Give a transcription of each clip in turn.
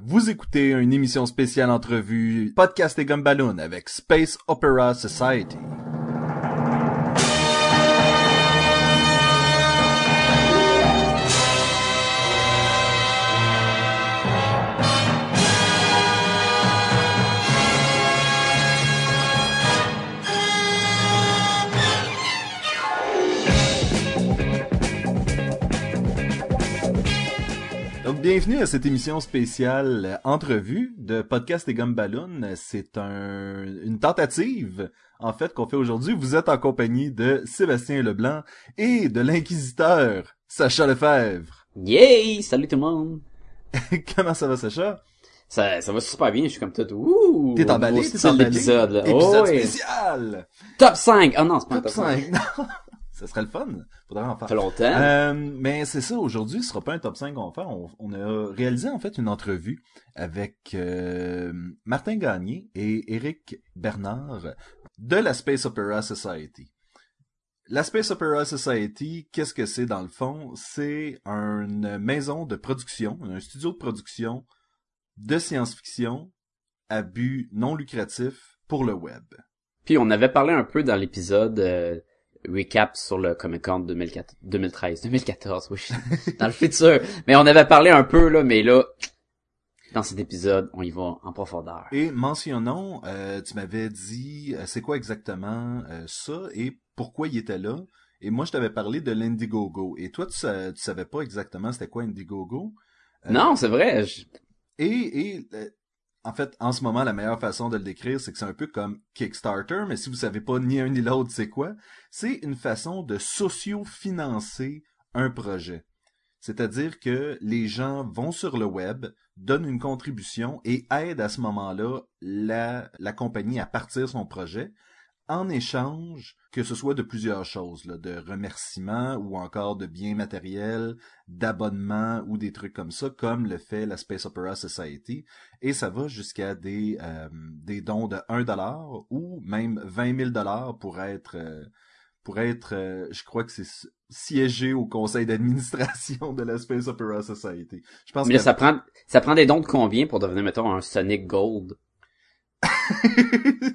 Vous écoutez une émission spéciale entrevue Podcast et Gumballoon avec Space Opera Society. Bienvenue à cette émission spéciale entrevue de Podcast et Gumballoon. C'est un, une tentative, en fait, qu'on fait aujourd'hui. Vous êtes en compagnie de Sébastien Leblanc et de l'inquisiteur Sacha Lefebvre. Yay! Salut tout le monde! Comment ça va, Sacha? Ça, ça va super bien, je suis comme tout, ouh! T'es emballé, t'es emballé. d'épisode, là. Épisode Oh, spécial! Top 5! Ah non, c'est pas un Top top 5. 5, non! Ça serait le fun. Faudrait en faire. Ça longtemps. Euh, mais c'est ça, aujourd'hui, ce sera pas un top 5 qu'on va faire. On, on a réalisé en fait une entrevue avec euh, Martin Gagné et Éric Bernard de la Space Opera Society. La Space Opera Society, qu'est-ce que c'est dans le fond? C'est une maison de production, un studio de production de science-fiction à but non lucratif pour le web. Puis on avait parlé un peu dans l'épisode euh, recap sur le Comic Con 2004 2013, 2014, oui, dans le futur. Mais on avait parlé un peu là, mais là, dans cet épisode, on y va en profondeur. Et mentionnons, euh, tu m'avais dit euh, c'est quoi exactement euh, ça et pourquoi il était là? Et moi, je t'avais parlé de l'Indiegogo. Et toi, tu, tu savais pas exactement c'était quoi Indiegogo? Euh, Non, c'est vrai. je- Et, et euh, en fait, en ce moment, la meilleure façon de le décrire, c'est que c'est un peu comme Kickstarter, mais si vous savez pas ni un ni l'autre c'est quoi, c'est une façon de socio-financer un projet. C'est-à-dire que les gens vont sur le web, donnent une contribution et aident à ce moment-là la, la compagnie à partir son projet en échange que ce soit de plusieurs choses, là, de remerciements ou encore de biens matériels, d'abonnements ou des trucs comme ça, comme le fait la Space Opera Society. Et ça va jusqu'à des, euh, des dons de 1 dollar ou même 20 000 dollars pour être, euh, pour être, euh, je crois que c'est si- siégé au conseil d'administration de la Space Opera Society. Je pense Mais que ça prend, ça prend des dons de combien pour devenir, mettons, un Sonic Gold?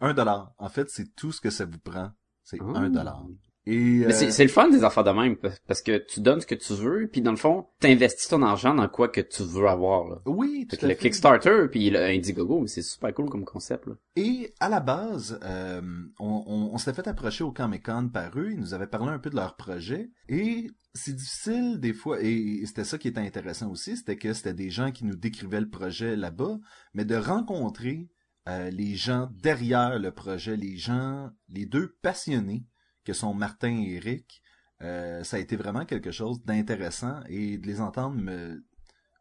un dollar. En fait, c'est tout ce que ça vous prend. C'est un dollar. Et Mais c'est euh, c'est le fun des affaires de même, pa- parce que tu donnes ce que tu veux, puis dans le fond, t'investis ton argent dans quoi que tu veux avoir, là. oui, Fait tout que à le fait. Kickstarter, puis le Indiegogo, mais c'est super cool comme concept, là. Et à la base, euh, on, on, on s'était fait approcher au Comic-Con par eux, ils nous avaient parlé un peu de leur projet, et c'est difficile des fois, et c'était ça qui était intéressant aussi, c'était que c'était des gens qui nous décrivaient le projet là-bas, mais de rencontrer euh, les gens derrière le projet, les gens, les deux passionnés que sont Martin et Eric, euh, ça a été vraiment quelque chose d'intéressant, et de les entendre me,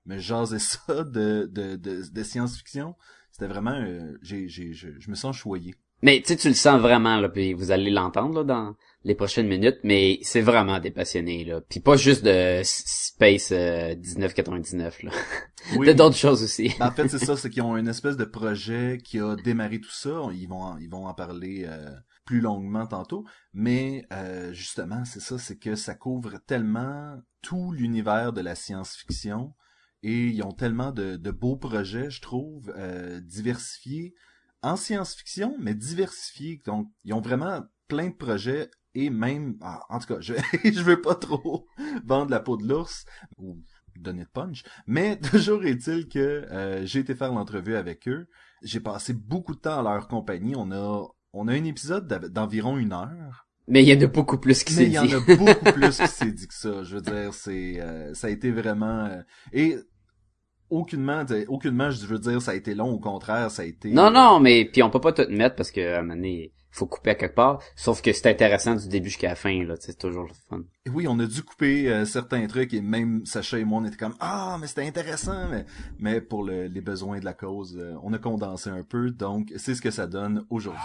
me jaser ça de, science-fiction, c'était vraiment, euh, j'ai, j'ai, je me sens choyé. Mais tu sais, tu le sens vraiment, là, puis vous allez l'entendre, là, dans les prochaines minutes, mais c'est vraiment des passionnés, là. Puis pas juste de Space euh, 1999, là. Oui. De d'autres choses aussi. Ben, en fait, c'est ça, c'est qu'ils ont une espèce de projet qui a démarré tout ça. Ils vont, en- ils vont en parler euh, plus longuement tantôt. Mais euh, justement, c'est ça, c'est que ça couvre tellement tout l'univers de la science-fiction. Et ils ont tellement de, de beaux projets, je trouve, euh, diversifiés en science-fiction, mais diversifiés. Donc, ils ont vraiment plein de projets et même, ah, en tout cas, je, je veux pas trop vendre la peau de l'ours ou donner de punch, mais toujours est-il que euh, j'ai été faire l'entrevue avec eux. J'ai passé beaucoup de temps à leur compagnie. On a, on a un épisode d'environ une heure. Mais il y en a beaucoup plus qui s'est il y en dit. a beaucoup plus qui s'est dit que ça. Je veux dire, c'est, euh, ça a été vraiment euh, et aucunement, aucunement, je veux dire, ça a été long. Au contraire, ça a été. Non, non, mais puis on peut pas tout mettre parce que à un moment donné, faut couper à quelque part. Sauf que c'est intéressant du début jusqu'à la fin, là. C'est toujours le fun. Et Oui, on a dû couper euh, certains trucs et même Sacha et moi, on était comme ah, mais c'était intéressant, mais mais pour le- les besoins de la cause, euh, on a condensé un peu. Donc, c'est ce que ça donne aujourd'hui.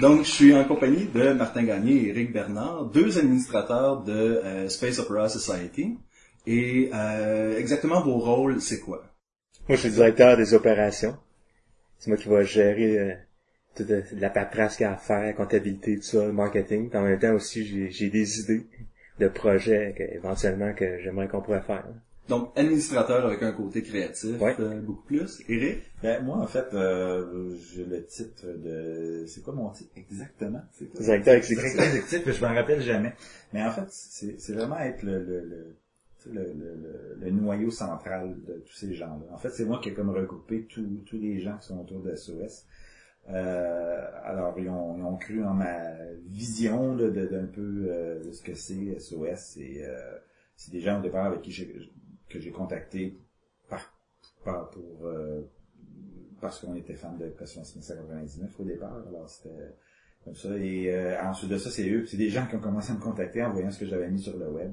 Donc, je suis en compagnie de Martin Gagné et Eric Bernard, deux administrateurs de euh, Space Opera Society. Et euh, exactement vos rôles, c'est quoi? Moi, je suis directeur des opérations. C'est moi qui va gérer euh, toute de la paperasse qu'il y a à faire, comptabilité, tout ça, le marketing. En même temps aussi, j'ai, j'ai des idées de projets que, éventuellement que j'aimerais qu'on pourrait faire. Donc, administrateur avec un côté créatif, Ouais. euh, beaucoup plus. Eric? Ben, moi, en fait, euh, j'ai le titre de... C'est quoi mon titre exactement? C'est quoi? Directeur exécutif. Directeur exécutif, je m'en rappelle jamais. Mais en fait, c'est c'est vraiment être le, le, le, tu sais, le, le, le- le noyau central de tous ces gens-là. En fait, c'est moi qui ai comme regroupé tous tous les gens qui sont autour de SOS. Euh, alors, ils ont, ils ont cru en ma vision là, de- d'un peu euh, de ce que c'est SOS. Et euh, c'est des gens au départ avec qui j'ai que j'ai contacté par, par pour euh, parce qu'on était fan de Cosmos 1999 au départ. Alors c'était comme ça. Et euh, ensuite de ça, c'est eux, c'est des gens qui ont commencé à me contacter en voyant ce que j'avais mis sur le web.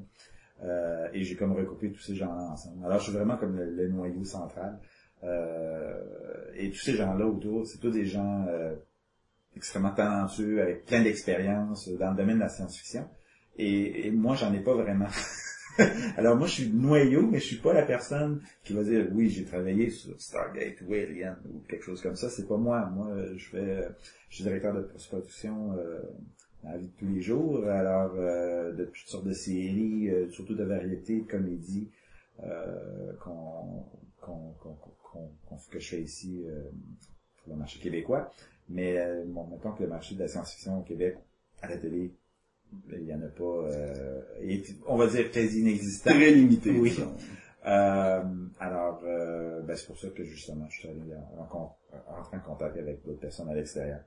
Euh, et j'ai comme recoupé tous ces gens-là ensemble. Alors je suis vraiment comme le, le noyau central. Euh, et tous ces gens-là autour, c'est tous des gens euh, extrêmement talentueux, avec plein d'expérience dans le domaine de la science-fiction. Et, et moi, j'en ai pas vraiment. Alors moi, je suis noyau, mais je suis pas la personne qui va dire oui, j'ai travaillé sur Stargate ou Alien ou quelque chose comme ça. C'est pas moi. Moi, je fais, je suis directeur de post-production euh, dans la vie de tous les jours. Alors, euh, de toutes sortes de séries, euh, surtout de variété, de comédie, euh, qu'on, qu'on, qu'on, que je fais ici euh, pour le marché québécois. Mais euh, bon, mettons que le marché de la science-fiction au Québec, à la télé, il y en a pas, euh, on va dire quasi inexistant. Très limité. Oui. Euh, alors, euh, ben, c'est pour ça que justement, je suis allé en, en- rentrer en contact avec d'autres personnes à l'extérieur.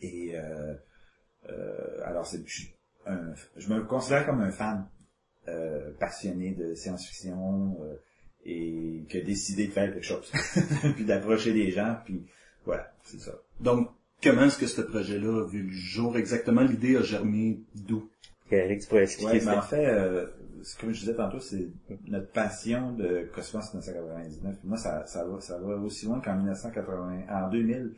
Et euh, euh, alors, c'est, je, un- je me considère comme un fan euh, passionné de science-fiction euh, et qui a décidé de faire quelque chose, puis d'approcher des gens, puis voilà, c'est ça. Donc, comment est-ce que ce projet-là a vu le jour exactement? L'idée a germé d'où? Eric, tu pourrais expliquer Ouais, ça. mais en fait, euh, c'est comme je disais tantôt, c'est notre passion de Cosmos 1999. Puis moi, ça, ça va, ça va aussi loin qu'en 1980, en 2000,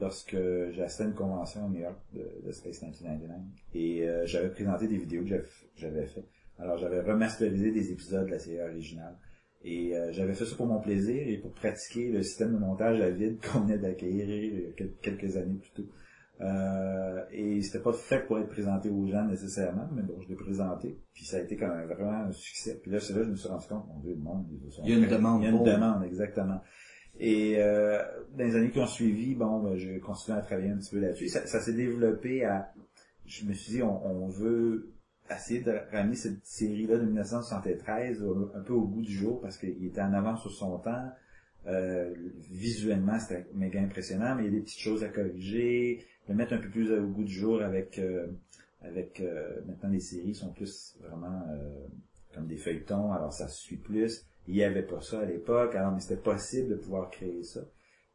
lorsque j'ai assisté à une convention à New York de, de Space 1999. Et euh, j'avais présenté des vidéos que j'avais- j'avais fait. Alors, j'avais remasterisé des épisodes de la série originale. Et euh, j'avais fait ça pour mon plaisir et pour pratiquer le système de montage à vide qu'on venait d'acquérir euh, quel- quelques années plus tôt. Euh, et c'était pas fait pour être présenté aux gens nécessairement, mais bon, je l'ai présenté, puis ça a été quand même vraiment un succès. Puis là, c'est là que je me suis rendu compte, mon Dieu, le monde, ils sont Il y a une prêts. demande Il y a une demande, exactement. Et euh, dans les années qui ont suivi, bon, ben, j'ai continué à travailler un petit peu là-dessus. Ça, ça s'est développé à... Je me suis dit, on, on veut essayer de ramener cette série-là de 1973 au- un peu au goût du jour, parce qu'il était en avance sur son temps. Euh, visuellement, c'était méga impressionnant, mais il y a des petites choses à corriger, le mettre un peu plus au goût du jour avec euh, avec euh, maintenant les séries sont plus vraiment euh, comme des feuilletons, alors ça se suit plus. Il y avait pas ça à l'époque, alors mais c'était possible de pouvoir créer ça.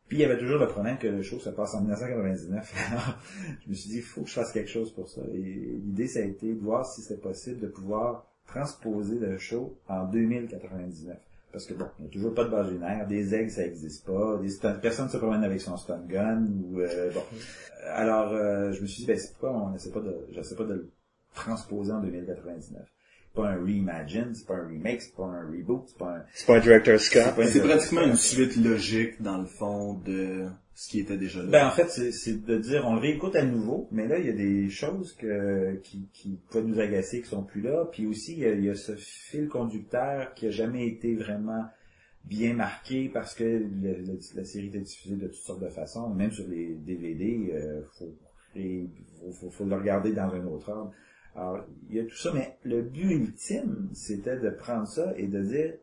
Puis il y avait toujours le problème que le show se passe en 1999. Alors, je me suis dit, il faut que je fasse quelque chose pour ça. Et l'idée, ça a été de voir si c'était possible de pouvoir transposer le show en 2099. Parce que bon, il n'y a toujours pas de base des aigles, ça n'existe pas, des personne ne se promène avec son stun gun, ou euh, bon. Alors, euh, je me suis dit, ben, c'est pourquoi on essaie pas de, j'essaie pas de le transposer en 2099. C'est pas un reimagine, c'est pas un remake, c'est pas un reboot, c'est pas un, C'est pas un director Scott. c'est pratiquement une suite logique, dans le fond, de ce qui était déjà là. Ben en fait, c'est- c'est de dire on le réécoute à nouveau, mais là il y a des choses que, qui, qui peuvent nous agacer qui sont plus là, puis aussi il y a, il y a ce fil conducteur qui a jamais été vraiment bien marqué parce que le- le- la série était diffusée de toutes sortes de façons, même sur les DVD, euh, faut, et faut, faut, faut le regarder dans un autre ordre. Alors il y a tout ça, mais le but ultime c'était de prendre ça et de dire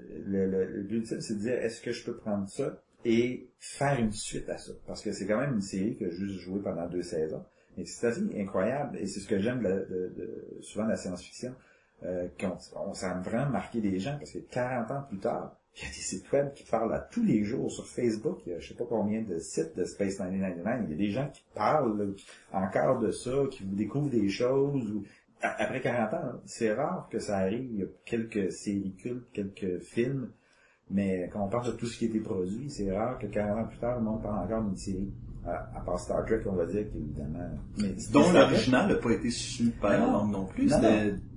le, le, le but ultime c'est de dire est-ce que je peux prendre ça et faire une suite à ça? Parce que c'est quand même une série que j'ai juste joué pendant deux saisons. Et c'est assez incroyable, et c'est ce que j'aime de, de- de- souvent de la science-fiction, euh, qu'on on, vraiment marqué des gens, parce que 40 ans plus tard, il y a des sites web qui parlent à tous les jours sur Facebook, il y a je sais pas combien de sites de Space 1999, il y a des gens qui parlent encore de ça, qui vous découvrent des choses, ou après 40 ans, c'est rare que ça arrive, il y a quelques séries cultes, quelques films, mais quand on parle de tout ce qui a été produit, c'est rare que 40 ans plus tard, le monde parle encore d'une série. À, à part Star Trek, on va dire qu'évidemment... Mais dont l'original n'a pas été super long non plus. Non,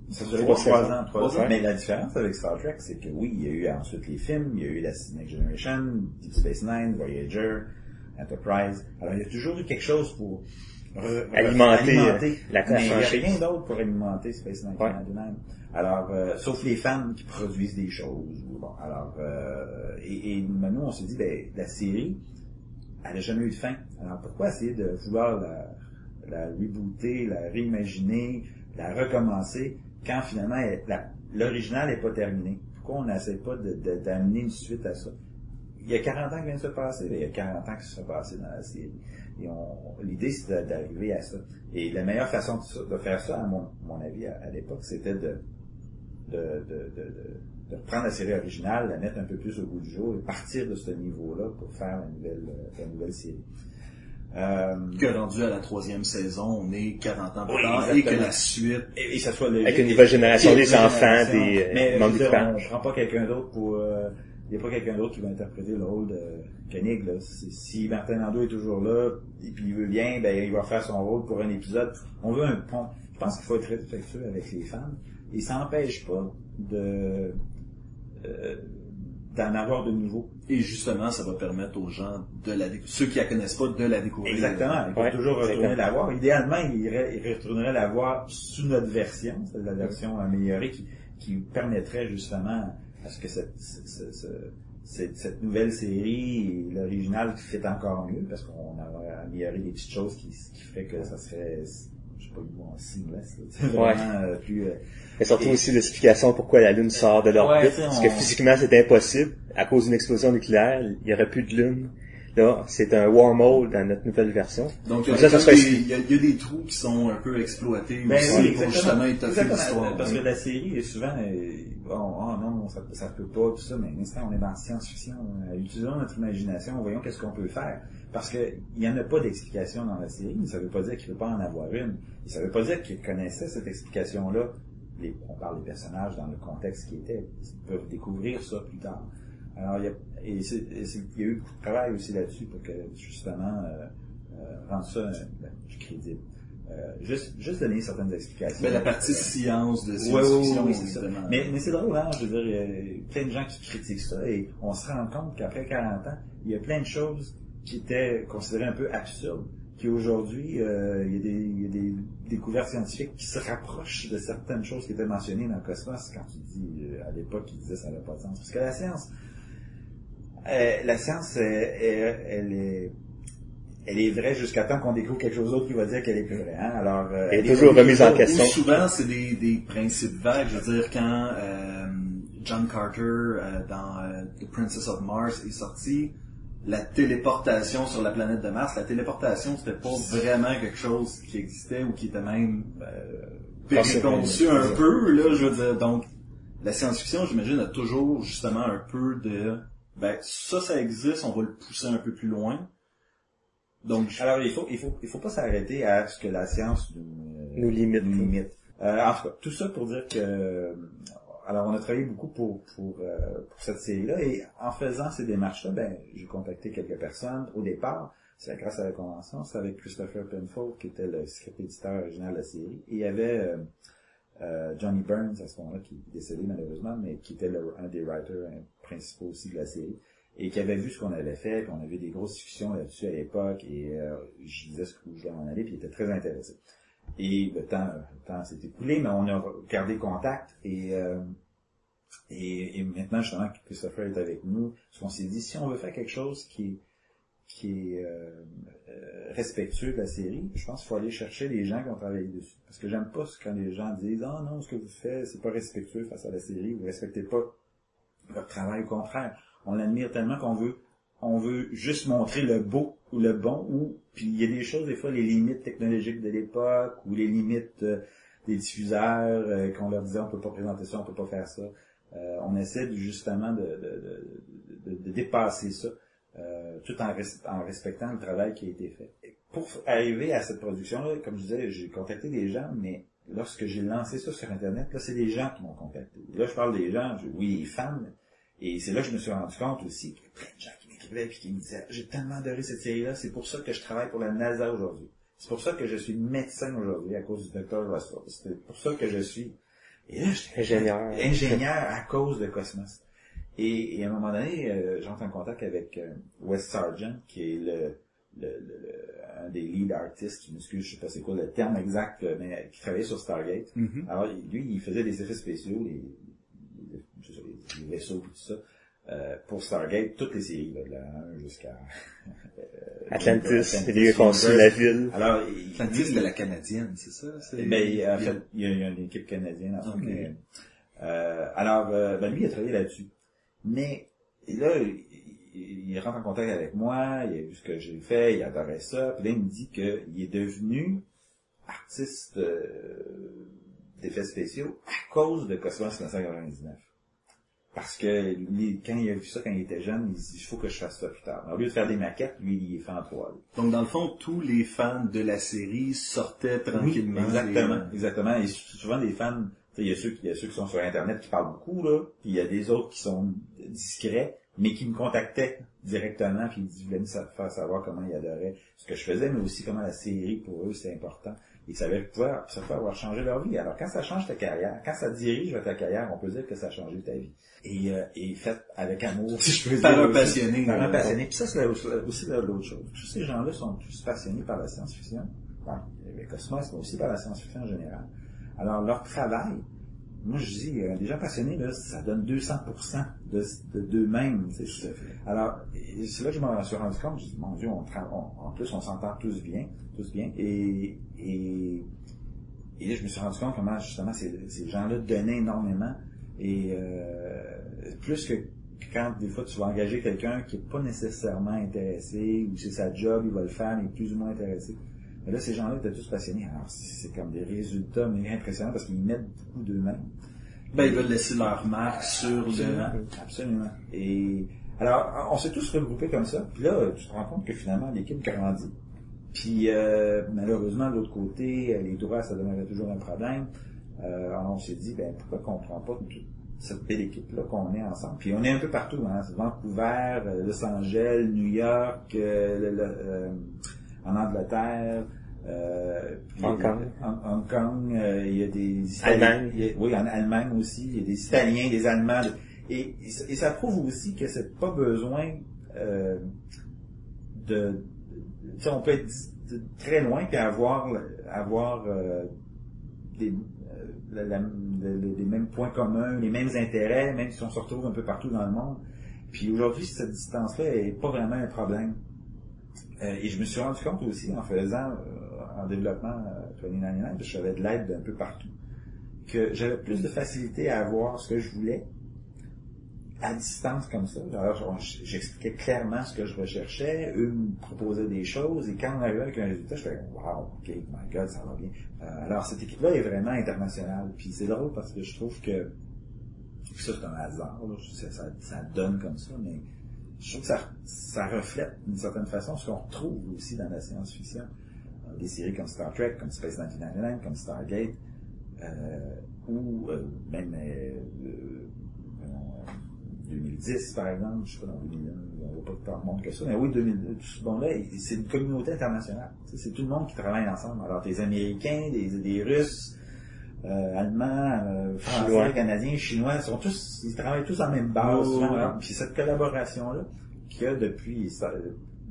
ça durait Trois trois ans, trois ans. Mais la différence avec Star Trek, c'est que oui, il y a eu ensuite les films, il y a eu la Next Generation, Deep Space Nine, Voyager, Enterprise. Alors, il y a toujours eu quelque chose pour re- Alimenter, la mais il n'y a rien d'autre pour alimenter Space 1999. Alors, euh, sauf les fans qui produisent des choses. Bon, alors, euh, et, et nous, on s'est dit, ben, la série, elle n'a jamais eu de fin. Alors, pourquoi essayer de vouloir la, la rebooter, la réimaginer, la recommencer, quand finalement, l'original n'est pas terminé? Pourquoi on n'essaie pas d'amener une suite à ça? Il y a 40 ans qui vient de se passer, il y a 40 ans qui se sont passés dans la série. Et l'idée, c'est de- d'arriver à ça. Et la meilleure façon de, faire ça, à mon, avis, à, l'époque, c'était de, de, de, reprendre la série originale, la mettre un peu plus au bout du jour et partir de ce niveau-là pour faire la nouvelle, euh, la nouvelle série. Euh, Que rendu à la troisième saison, on est 40 ans plus Oui, tard, et que la suite et, et ça soit. Avec une nouvelle génération, des enfants, des, euh, Mais, membres je dire, on prend pas quelqu'un d'autre pour... euh, Il n'y a pas quelqu'un d'autre qui va interpréter le rôle de Koenig. Là. Si, si Martin Landau est toujours là, et puis il veut bien, ben, il va faire son rôle pour un épisode. On veut un pont. Je pense qu'il faut être respectueux avec les fans. Et ça n'empêche pas de euh, d'en avoir de nouveaux. Et justement, ça va permettre aux gens de la découvrir. Ceux qui la connaissent pas, de la découvrir. Exactement. Ils peuvent Ouais, toujours retourner exactement. la voir. Idéalement, ils, retourneraient la voir sous notre version, c'est la version améliorée qui, qui permettrait justement à ce que cette, ce- ce- ce- cette, cette nouvelle série, et l'original, fait encore mieux parce qu'on aurait amélioré des petites choses qui, qui feraient que ça serait, pas seamless. C'est vraiment euh, plus... euh, Et surtout Et- aussi l'explication pourquoi la Lune sort de l'orbite. Ouais, parce on- que physiquement, c'est impossible. À cause d'une explosion nucléaire, il n'y aurait plus de Lune. Là, c'est un wormhole dans notre nouvelle version. Donc, il y, a Ça, ça comme serait- des- il y a- il y a des trous qui sont un peu exploités Ben aussi oui, pour exactement. justement étoffer Exactement, l'histoire. Parce que la série est souvent, euh, bon, oh non, ça, ça peut pas, tout ça, mais à l'instant, on est dans la science-fiction. euh, utilisons notre imagination, voyons qu'est-ce qu'on peut faire. Parce que il n'y en a pas d'explication dans la série, mais ça veut pas dire qu'il ne peut pas en avoir une. Et ça veut pas dire qu'ils connaissaient cette explication-là. Les- on parle des personnages dans le contexte qui était. Ils peuvent découvrir ça plus tard. Alors, il y a, et c'est- il y a eu beaucoup de travail aussi là-dessus pour que, justement, euh, euh, rendre ça euh, ben, crédible. Euh, juste, juste donner certaines explications. Ben, la partie science de Ouais, science-fiction, ouais, ouais, évidemment. Mais, mais c'est drôle, hein, je veux dire, il y a plein de gens qui critiquent ça et on se rend compte qu'après 40 ans, il y a plein de choses qui étaient considérées un peu absurdes, qui aujourd'hui, euh, il, y a des, il y a des découvertes scientifiques qui se rapprochent de certaines choses qui étaient mentionnées dans le cosmos quand tu dis, euh, à l'époque, ils disaient ça n'avait pas de sens. Parce que la science, euh, la science, euh, elle, elle est elle est vraie jusqu'à temps qu'on découvre quelque chose d'autre qui va dire qu'elle est plus vraie. Hein? Alors, euh, Elle est elle toujours remise en question. Ou souvent, c'est des, des principes vagues. Je veux dire, quand euh, John Carter, euh, dans euh, The Princess of Mars, est sorti, la téléportation sur la planète de Mars, la téléportation, c'était pas vraiment quelque chose qui existait ou qui était même euh, préconçu un peu, là, je veux dire. Donc, la science-fiction, j'imagine, a toujours justement un peu de... Ben, ça, ça existe, on va le pousser un peu plus loin. Donc, je- Alors, il faut, il faut, il faut pas s'arrêter à ce que la science nous, euh, Nous limite. nous limite. Euh, en tout cas, tout ça pour dire que, euh, alors, on a travaillé beaucoup pour, pour, euh, pour cette série-là, et en faisant ces démarches-là, ben, j'ai contacté quelques personnes. Au départ, c'est grâce à la convention, c'est avec Christopher Penfold, qui était le script éditeur original de la série, et il y avait euh, euh, Johnny Burns à ce moment-là, qui est décédé malheureusement, mais qui était le- un des writers hein, principaux aussi de la série et qui avait vu ce qu'on avait fait, qu'on avait des grosses discussions là-dessus à l'époque, et euh, je disais ce que je voulais en aller, puis il était très intéressé. Et le temps, le temps s'est écoulé, mais on a gardé contact, et, euh, et, et maintenant, justement, que Christopher est avec nous, ce qu'on s'est dit, si on veut faire quelque chose qui est, qui est euh, euh, respectueux de la série, je pense qu'il faut aller chercher les gens qui ont travaillé dessus. Parce que j'aime pas ce- quand les gens disent « Ah non, ce que vous faites, c'est pas respectueux face à la série, vous respectez pas leur travail, au contraire. » on l'admire tellement qu'on veut on veut juste montrer le beau ou le bon ou puis il y a des choses des fois les limites technologiques de l'époque ou les limites euh, des diffuseurs euh, qu'on leur disait on peut pas présenter ça on peut pas faire ça Euh, on essaie justement de, de, de, de- dépasser ça euh, tout en, en respectant le travail qui a été fait pour arriver à cette production là comme je disais j'ai contacté des gens mais lorsque j'ai lancé ça sur internet là c'est des gens qui m'ont contacté là je parle des gens je- oui les fans et c'est là que je me suis rendu compte aussi qu'il y a plein de gens qui m'écrivaient et qui me disaient J'ai tellement adoré cette série-là, c'est pour ça que je travaille pour la NASA aujourd'hui. C'est pour ça que je suis médecin aujourd'hui à cause du Dr. Russell. C'est pour ça que je suis. Et là, Ingénieur. ingénieur à cause de Cosmos. Et, et à un moment donné, euh, j'entre en contact avec euh, Wes Sargent, qui est le, le, le- le- un des lead artists, je m'excuse, je sais pas c'est quoi le terme exact, euh, mais qui travaillait sur Stargate. Mhm. Alors, lui, il faisait des effets spéciaux, les, les, je sais pas, les- les vaisseaux et tout ça, euh, pour Stargate, toutes les séries, là, de la 1 jusqu'à... euh, Atlantis, il a construit la ville. Alors, il, Atlantis, c'était la canadienne, c'est ça? C'est- eh ben, il- en fait, il y a, il y a une équipe canadienne, en fait, Ok. mais, euh, alors, euh, ben, lui, il a travaillé là-dessus. Mais, là, il, rentre en contact avec moi, il a vu ce que j'ai fait, il adorait ça, puis là, il me dit qu'il est devenu artiste euh, d'effets spéciaux à cause de Cosmos 1999. Parce que lui, quand il a vu ça quand il était jeune, il se dit, il faut que je fasse ça plus tard. Alors, au lieu de faire des maquettes, lui, il est fait en 3D. Donc, dans le fond, tous les fans de la série sortaient tranquillement. Oui, exactement, Et- exactement. Et souvent des fans, il y a ceux qui, y a ceux qui sont sur Internet qui parlent beaucoup, là, puis il y a des autres qui sont discrets, mais qui me contactaient directement, puis ils voulaient me sa- faire savoir comment ils adoraient ce que je faisais, mais aussi comment la série, pour eux, c'était important. Ils savaient pouvoir, ça peut avoir changé leur vie. Alors, quand ça change ta carrière, quand ça dirige ta carrière, on peut dire que ça a changé ta vie. Et, euh, et fait avec amour, si je peux Par dire. un passionné. Par un euh, passionné. Puis ça, c'est aussi l'autre chose. Tous ces gens-là sont tous passionnés par la science-fiction. Bon, le cosmos, mais aussi par la science-fiction en général. Alors, leur travail, moi, je dis, euh, des gens passionnés, là, ça donne 200% de, de, d'eux-mêmes. tu sais. Alors, c'est là que je m'en suis rendu compte. Je dis, mon Dieu, on, tra- on- en plus, on s'entend tous bien, tous bien. Et, et, et là, je me suis rendu compte comment, justement, ces, ces gens-là donnaient énormément. Et euh, plus que quand des fois tu vas engager quelqu'un qui est pas nécessairement intéressé, ou c'est sa job, il va le faire, mais plus ou moins intéressé. Mais là, ces gens-là étaient tous passionnés. Alors, c'est comme des résultats mais impressionnants parce qu'ils mettent beaucoup d'eux-mêmes. Ben, ils veulent laisser leur marque sur Absolument. le... Absolument. Et alors, on s'est tous regroupés comme ça. Puis là, tu te rends compte que finalement, l'équipe grandit. Puis euh, malheureusement, de l'autre côté, euh, les droits, ça demeurait toujours un problème. Euh, alors on s'est dit, ben pourquoi qu'on prend pas toute cette belle équipe-là qu'on est ensemble? Puis on est un peu partout, hein. C'est Vancouver, euh, Los Angeles, New York, euh, le- le- euh, en Angleterre, euh, puis Hong Kong. Hong- Hong Kong, euh, il y a des Italiens. Allemagne. il y a- oui, en Allemagne aussi, il y a des Italiens, des Allemands. Et, et, ça- et ça prouve aussi que c'est pas besoin euh, de, on peut être très loin puis avoir avoir euh, des euh, la- la- le- le- les mêmes points communs, les mêmes intérêts, même si on se retrouve un peu partout dans le monde. Puis aujourd'hui, cette distance-là est pas vraiment un problème. Euh, et je me suis rendu compte aussi en faisant, euh, en développement euh, 29, parce que j'avais de l'aide d'un peu partout, que j'avais plus de facilité à avoir ce que je voulais à distance comme ça. Alors, je- j'expliquais clairement ce que je recherchais, eux me proposaient des choses, et quand on arrivait avec un résultat, je faisais « Wow, ok, my God, ça va bien Euh, Alors, cette équipe-là est vraiment internationale. Puis c'est drôle parce que je trouve que, ça c'est un hasard, là, ça, ça donne comme ça, mais je trouve que ça, ça reflète d'une certaine façon ce qu'on retrouve aussi dans la science-fiction. Euh, Des séries comme Star Trek, comme Space 1999, comme Stargate, euh, ou euh, même euh, euh, 2010 par exemple, je sais pas dans 2001, on va pas tant de monde que ça, mais oui, 2002, tout ce monde-là, c'est une communauté internationale. C'est tout le monde qui travaille ensemble. Alors des Américains, des Russes, euh, Allemands, euh, Français, Chinois. Canadiens, Chinois, ils sont tous, ils travaillent tous en même base. Ouais. alors, Puis cette collaboration-là, qu'il y a depuis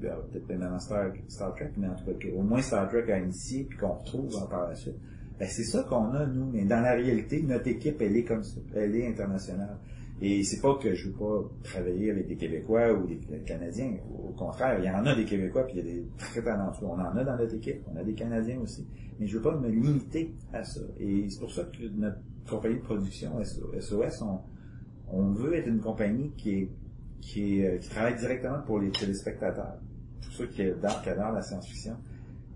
peut-être maintenant Star, Star Trek, mais en tout cas qu'au moins Star Trek a initié puis qu'on retrouve hein, par la suite. Ben, c'est ça qu'on a, nous, mais dans la réalité, notre équipe, elle est comme ça. Elle est internationale. Et c'est pas que je veux pas travailler avec des Québécois ou des Canadiens. Au contraire, il y en a des Québécois puis il y a des très talentueux. On en a dans notre équipe. On a des Canadiens aussi. Mais je veux pas me limiter à ça. Et c'est pour ça que notre compagnie de production, SOS, on, on veut être une compagnie qui est, qui est, euh, qui travaille directement pour les téléspectateurs. Pour ceux qui adorent, qui adorent la science-fiction.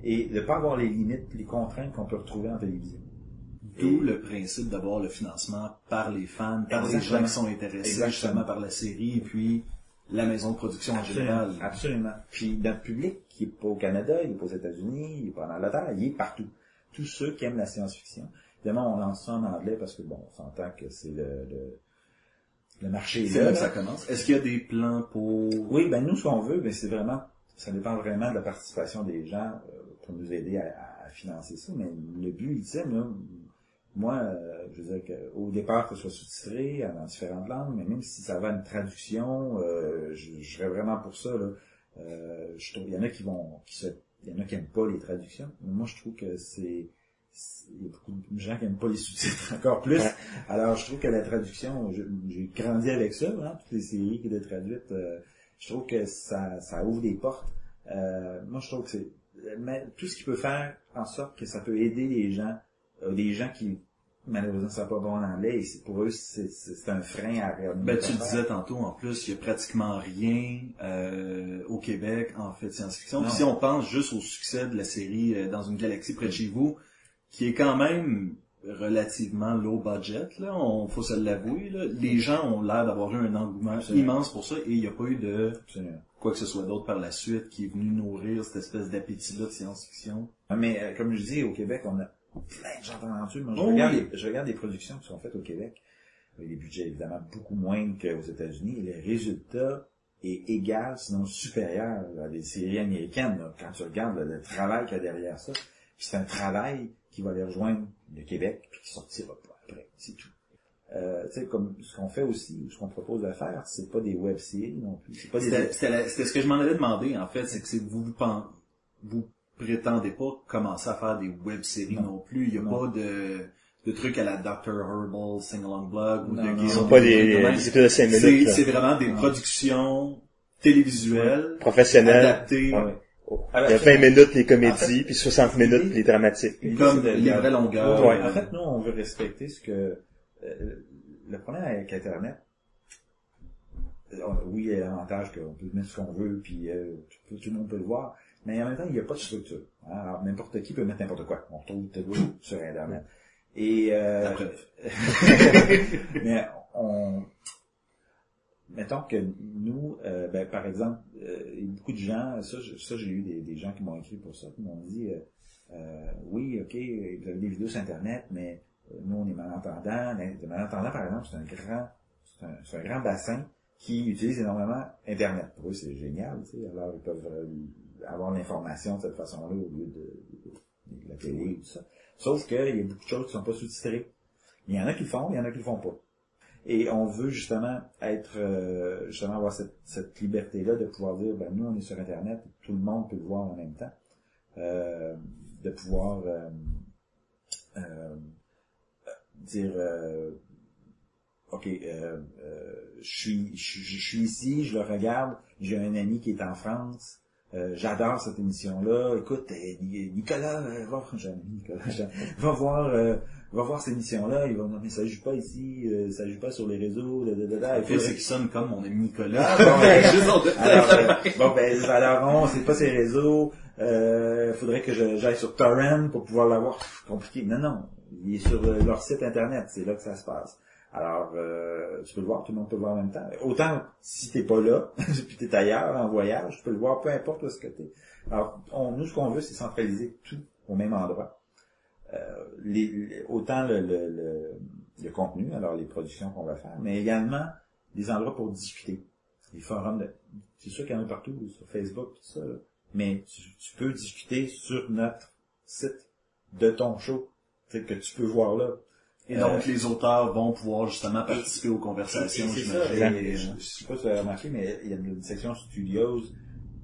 Et de pas avoir les limites, les contraintes qu'on peut retrouver en télévision. D'où le principe d'avoir le financement par les fans, par les gens qui sont intéressés Exactement. justement par la série, et puis la maison de production en général. Absolument. Puis notre public, qui est pas au Canada, il est pas aux États-Unis, il est pas en Angleterre, il est partout. Tous ceux qui aiment la science-fiction. Évidemment, on lance ça en anglais parce que bon, on s'entend que c'est le, le, le marché est C'est là. ça commence. Est-ce qu'il y a des plans pour... Oui, ben nous, ce qu'on veut, ben, c'est vraiment, ça dépend vraiment de la participation des gens euh, pour nous aider à, à financer ça. Mais le but ultime, là, moi, euh, je veux dire qu'au départ, que ce soit sous-titré dans différentes langues, mais même si ça va à une traduction, euh, je, je serais vraiment pour ça. Là. Euh, je trouve, il y en a qui vont, qui se, il y en a qui aiment pas les traductions. Mais moi, je trouve que c'est, il y a beaucoup de gens qui aiment pas les sous-titres encore plus. Alors, je trouve que la traduction, j'ai grandi avec ça, hein, toutes les séries qui étaient traduites. euh, je trouve que ça, ça ouvre des portes. Euh, moi, je trouve que c'est, mais tout ce qui peut faire en sorte que ça peut aider les gens, euh, des gens qui malheureusement savent pas bon en anglais, pour eux, c'est, un frein à regarder. Ben, tu le disais tantôt, en plus, il y a pratiquement rien euh, au Québec en fait science-fiction. Si on pense juste au succès de la série euh, Dans une galaxie près de chez vous, qui est quand même relativement low budget, là, on faut se l'avouer, là. les gens ont l'air d'avoir eu un engouement Absolument. immense pour ça et il n'y a pas eu de Absolument. quoi que ce soit d'autre par la suite qui est venu nourrir cette espèce d'appétit-là de science-fiction. Ah, Mais euh, comme je dis, au Québec, on a plein de gens talentueux. Moi, je, Oh regarde oui. les, je regarde les productions qui sont faites au Québec, avec des budgets évidemment beaucoup moindres qu'aux États-Unis, et le résultat est égal, sinon supérieur à des séries américaines. là. quand tu regardes le, le travail qu'il y a derrière ça, puis c'est un travail qui va aller rejoindre le Québec, puis qui sortira pas après, c'est tout. Euh, tu sais, comme ce qu'on fait aussi, ou ce qu'on propose de faire, c'est pas des web-séries non plus. C'est pas des... C'était ce que je m'en allais demander, en fait, c'est que c'est que vous vous, vous prétendez pas commencer à faire des web-séries non. Non. plus. Il y a Non. pas de, de trucs à la Dr. Herbal Sing-Along Blog ou Non, de Ce sont pas des, de même. des épisodes de 5 C'est minutes, c'est vraiment des productions télévisuelles professionnels. adaptées Ah ouais. Il y a 20 minutes les comédies, puis 60 minutes les dramatiques. Comme les vraies longueurs. Ouais. En fait, nous, on veut respecter ce que... euh, le problème avec Internet, euh, oui, il y a l'avantage qu'on peut mettre ce qu'on veut, puis euh, tout, tout le monde peut le voir, mais en même temps, il n'y a pas de structure. Alors, n'importe qui peut mettre n'importe quoi. On retrouve tout sur Internet. Et... Euh, mais on... Mettons que nous, euh, ben, par exemple, euh, beaucoup de gens, ça, je- ça j'ai eu des, des gens qui m'ont écrit pour ça, qui m'ont dit, euh, euh, oui, ok, vous avez des vidéos sur Internet, mais nous, on est malentendants. Mais Les malentendants, par exemple, c'est un grand, c'est un, c'est un grand bassin qui utilise énormément Internet. Pour eux, c'est génial, tu sais. Alors, ils peuvent euh, avoir l'information de cette façon-là au lieu de, de- de la télé et tout ça. Sauf qu'il y a beaucoup de choses qui sont pas sous-titrées. Il y en a qui le font, il y en a qui le font pas. Et on veut justement être, euh, justement avoir cette, cette liberté-là de pouvoir dire, ben nous on est sur Internet, tout le monde peut le voir en même temps, euh, de pouvoir euh, euh, dire, euh, ok, euh, je suis, je suis ici, je le regarde, j'ai un ami qui est en France. Euh, J'adore cette émission-là. Écoute, euh, Ni- Nicolas, euh, va, ami, Nicolas, va voir, euh, va voir cette émission-là. Il va, non mais ça joue pas ici, euh, ça joue pas sur les réseaux. Da, da, da, faudrait- c'est qu'il sonne comme mon ami Nicolas. Bon, ben, alors, euh, bon, ben, c'est pas ses réseaux. Euh, faudrait que j'aille sur Torrent pour pouvoir l'avoir. Compliqué. Non, non. Il est sur euh, leur site internet. C'est là que ça se passe. Alors, euh, tu peux le voir, tout le monde peut le voir en même temps. Autant si t'es pas là, puis t'es ailleurs, en voyage, tu peux le voir peu importe où est-ce que t'es. Alors, on, nous, ce qu'on veut, c'est centraliser tout au même endroit. Euh, les, autant le, le, le, contenu, alors les productions qu'on va faire, mais également des endroits pour discuter. Les forums, de, c'est sûr qu'il y en a partout, sur Facebook, tout ça, là. mais tu, tu peux discuter sur notre site de ton show, que tu peux voir là. Et donc, les auteurs vont pouvoir justement participer aux conversations, j'imagine. je, sais pas si tu as remarqué, mais il y a une section studios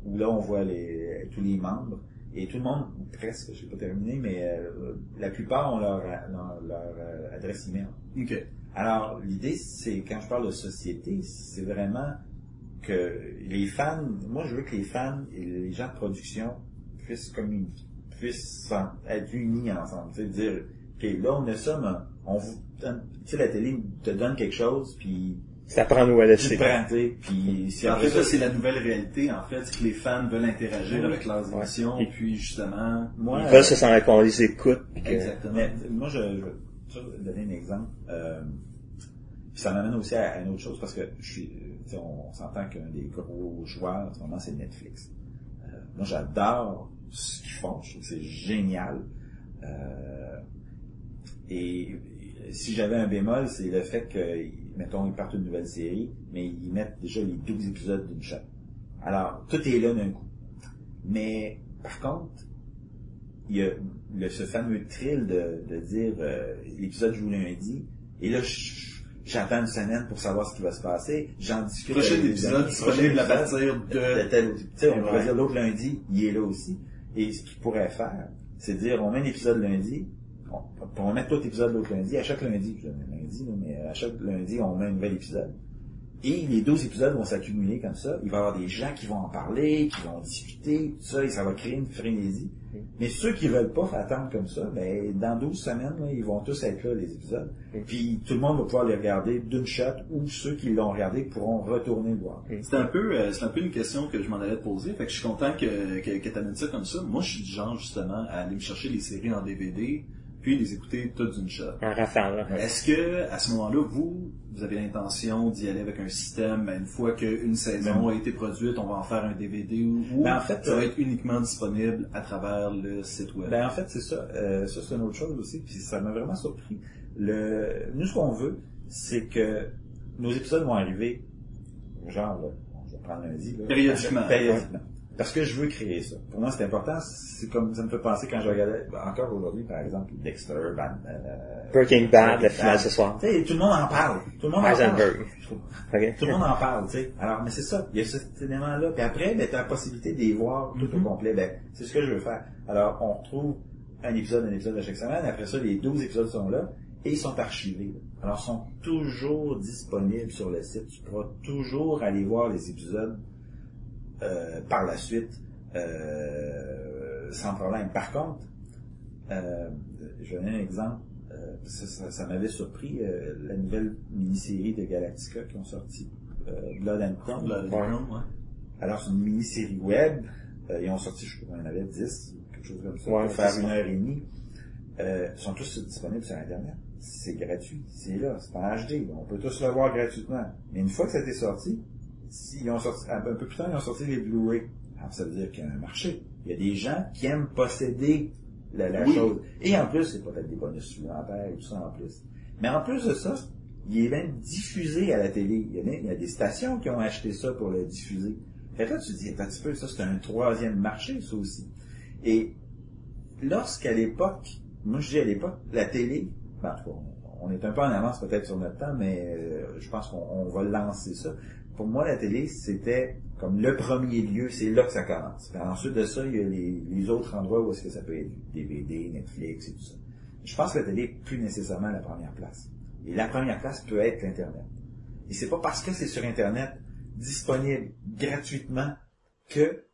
où là on voit les, tous les membres et tout le monde, presque, je sais pas terminé, mais euh, la plupart ont leur, leur, leur, euh, adresse email. Ok. Alors, l'idée, c'est, quand je parle de société, c'est vraiment que les fans, moi je veux que les fans et les gens de production puissent communiquer, puissent s'en- être unis ensemble, tu sais, dire, ok, là on a ça, mais on vous donne, tu sais, la télé te donne quelque chose, puis Ça prend nous à tu laisser. le prends, tu sais, puis si En après fait, ça, ça, c'est la nouvelle réalité, en fait, c'est que les fans veulent interagir Oui. avec leurs Ouais. émissions, Et- puis justement... moi, Ils veulent se sentir qu'on les écoute. que- Exactement. Mais, moi, je, je, je vais donner un exemple. Euh, puis ça m'amène aussi à, à une autre chose parce que je suis, tu sais, on, s'entend qu'un des gros joueurs en ce moment c'est Netflix. Euh, moi, j'adore ce qu'ils font. Je trouve que c'est génial. Euh, et, et si j'avais un bémol, c'est le fait que, mettons, ils partent une nouvelle série, mais ils mettent déjà les 12 épisodes d'une shot. Alors, tout est là d'un coup. Mais, par contre, il y a le, ce fameux thrill de, de dire euh, l'épisode joue lundi et là j'attends une semaine pour savoir ce qui va se passer, j'en discute Prochain épisode disponible à partir de... tu sais, on pourrait Ouais. dire l'autre lundi, il est là aussi. Et ce qu'il pourrait faire, c'est dire, on met un épisode lundi, on, on va mettre l'autre épisode l'autre lundi, à chaque lundi, je dis lundi, mais à chaque lundi, on met un nouvel épisode. Et les 12 épisodes vont s'accumuler comme ça. Il va y avoir des gens qui vont en parler, qui vont discuter, tout ça, et ça va créer une frénésie. Mais ceux qui veulent pas attendre comme ça, ben, dans 12 semaines, là, ils vont tous être là, les épisodes. Puis tout le monde va pouvoir les regarder d'une shot, ou ceux qui l'ont regardé pourront retourner le voir. C'est un peu, euh, c'est un peu une question que je m'en allais te poser. Fait que je suis content que, que, que t'amènes ça comme ça. Moi, je suis du genre, justement, à aller me chercher les séries en DVD, puis les écouter toutes d'une shot. En rafale, là. Est-ce que, à ce moment-là, vous, vous avez l'intention d'y aller avec un système, une fois qu'une saison a été produite, on va en faire un DVD ou, ou Ben, en fait, ça va euh, être uniquement disponible à travers le site web? Ben en fait c'est ça. Euh, ça c'est une autre chose aussi. Puis ça m'a vraiment surpris. Le, nous ce qu'on veut, c'est que nos épisodes vont arriver, genre, là, je vais prendre lundi. Là, Périodiquement. Périodiquement. Parce que je veux créer ça. Pour moi, c'est important. C'est comme ça me fait penser quand je regardais ben, encore aujourd'hui, par exemple, Dexter, Van, euh, Breaking Bad, finale Bad. ce soir. Tu sais, tout le monde en parle. Tout le monde en parle. Heisenberg. Je trouve. Ok. Tout le monde en parle, tu sais. Alors, mais c'est ça. Il y a cet élément-là. Puis après, ben, tu as la possibilité de les voir tout au complet. Ben, c'est ce que je veux faire. Alors, on retrouve un épisode, un épisode à chaque semaine. Après ça, les 12 épisodes sont là et ils sont archivés. Alors, ils sont toujours disponibles sur le site. Tu pourras toujours aller voir les épisodes euh, par la suite euh, sans problème. Par contre, euh, je vais donner un exemple. Euh, ça, ça- ça m'avait surpris, euh, la nouvelle mini-série de Galactica qui ont sorti, euh, Blood and Chrome. Le- le- ouais. Alors, c'est une mini-série web. Euh, ils ont sorti, je sais pas il y en avait, 10, quelque chose comme ça, Ouais, pour faire une heure et demie. Euh, ils sont tous disponibles sur Internet. C'est gratuit. C'est là. C'est en HD. On peut tous le voir gratuitement. Mais une fois que ça a été sorti, s'ils ont sorti, un peu plus tard, ils ont sorti les Blu-ray. Alors, ça veut dire qu'il y a un marché. Il y a des gens qui aiment posséder la, la Oui. chose. Et en plus, c'est peut-être des bonus supplémentaires et tout ça en plus. Mais en plus de ça, il est même diffusé à la télé. Il y a, même- il y a des stations qui ont acheté ça pour le diffuser. Fait que là, tu te dis, attends un petit peu, ça c'est un troisième marché, ça aussi. Et lorsqu'à l'époque, moi je dis à l'époque, la télé, ben, en tout cas, on, est un peu en avance peut-être sur notre temps, mais euh, je pense qu'on on va lancer ça. Pour moi, la télé, c'était comme le premier lieu, c'est là que ça commence. Puis ensuite de ça, il y a les, les autres endroits où est-ce que ça peut être DVD, Netflix et tout ça. Je pense que la télé est plus nécessairement la première place. Et la première place peut être l'Internet. Et c'est pas parce que c'est sur Internet disponible gratuitement que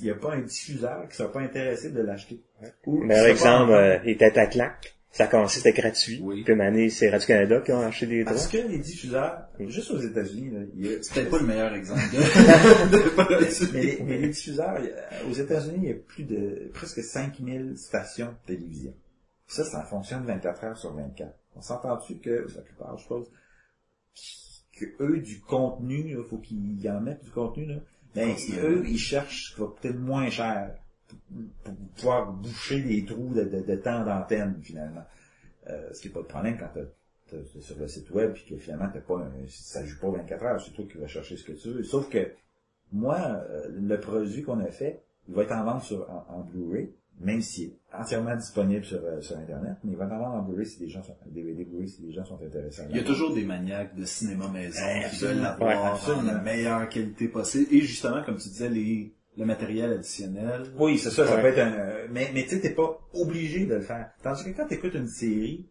il n'y a pas un diffuseur qui sera pas intéressé de l'acheter. Ou qui Meilleur sera exemple, euh, les têtes à claque. Ça a commencé, c'était gratuit. Oui. Puis une année, c'est Radio-Canada qui ont acheté des droits. Parce que les diffuseurs, juste aux États-Unis, a- peut-être pas le meilleur exemple. de- mais, les, mais les diffuseurs, aux États-Unis, il y a plus de presque 5000 stations de télévision. Ça, ça fonctionne 24 heures sur 24. On s'entend-tu que, la plupart, je suppose, que eux, du contenu, il faut qu'ils en mettent du contenu, là. Ben, eux, ils cherchent ce qui va peut-être moins cher pour, pouvoir boucher les trous de, de- de temps d'antenne, finalement. Euh, ce qui n'est pas le problème quand t'as- t'es sur le site web puis que finalement t'as pas un, ça joue pas 24 heures, c'est toi qui vas chercher ce que tu veux. Sauf que moi, euh, le produit qu'on a fait, il va être en vente sur, en, en Blu-ray, même s'il est entièrement disponible sur, euh, sur Internet, mais il va être en vente en Blu-ray si les gens sont, DVD Blu-ray si les gens sont intéressés. Il y a toujours des maniaques de cinéma maison Ouais, qui veulent l'avoir en la meilleure qualité possible. Et justement, comme tu disais, les, le matériel additionnel. Oui, c'est ça, ça peut être un... euh, Mais, mais tu sais, t'es pas obligé de le faire. Tandis que quand t'écoutes une série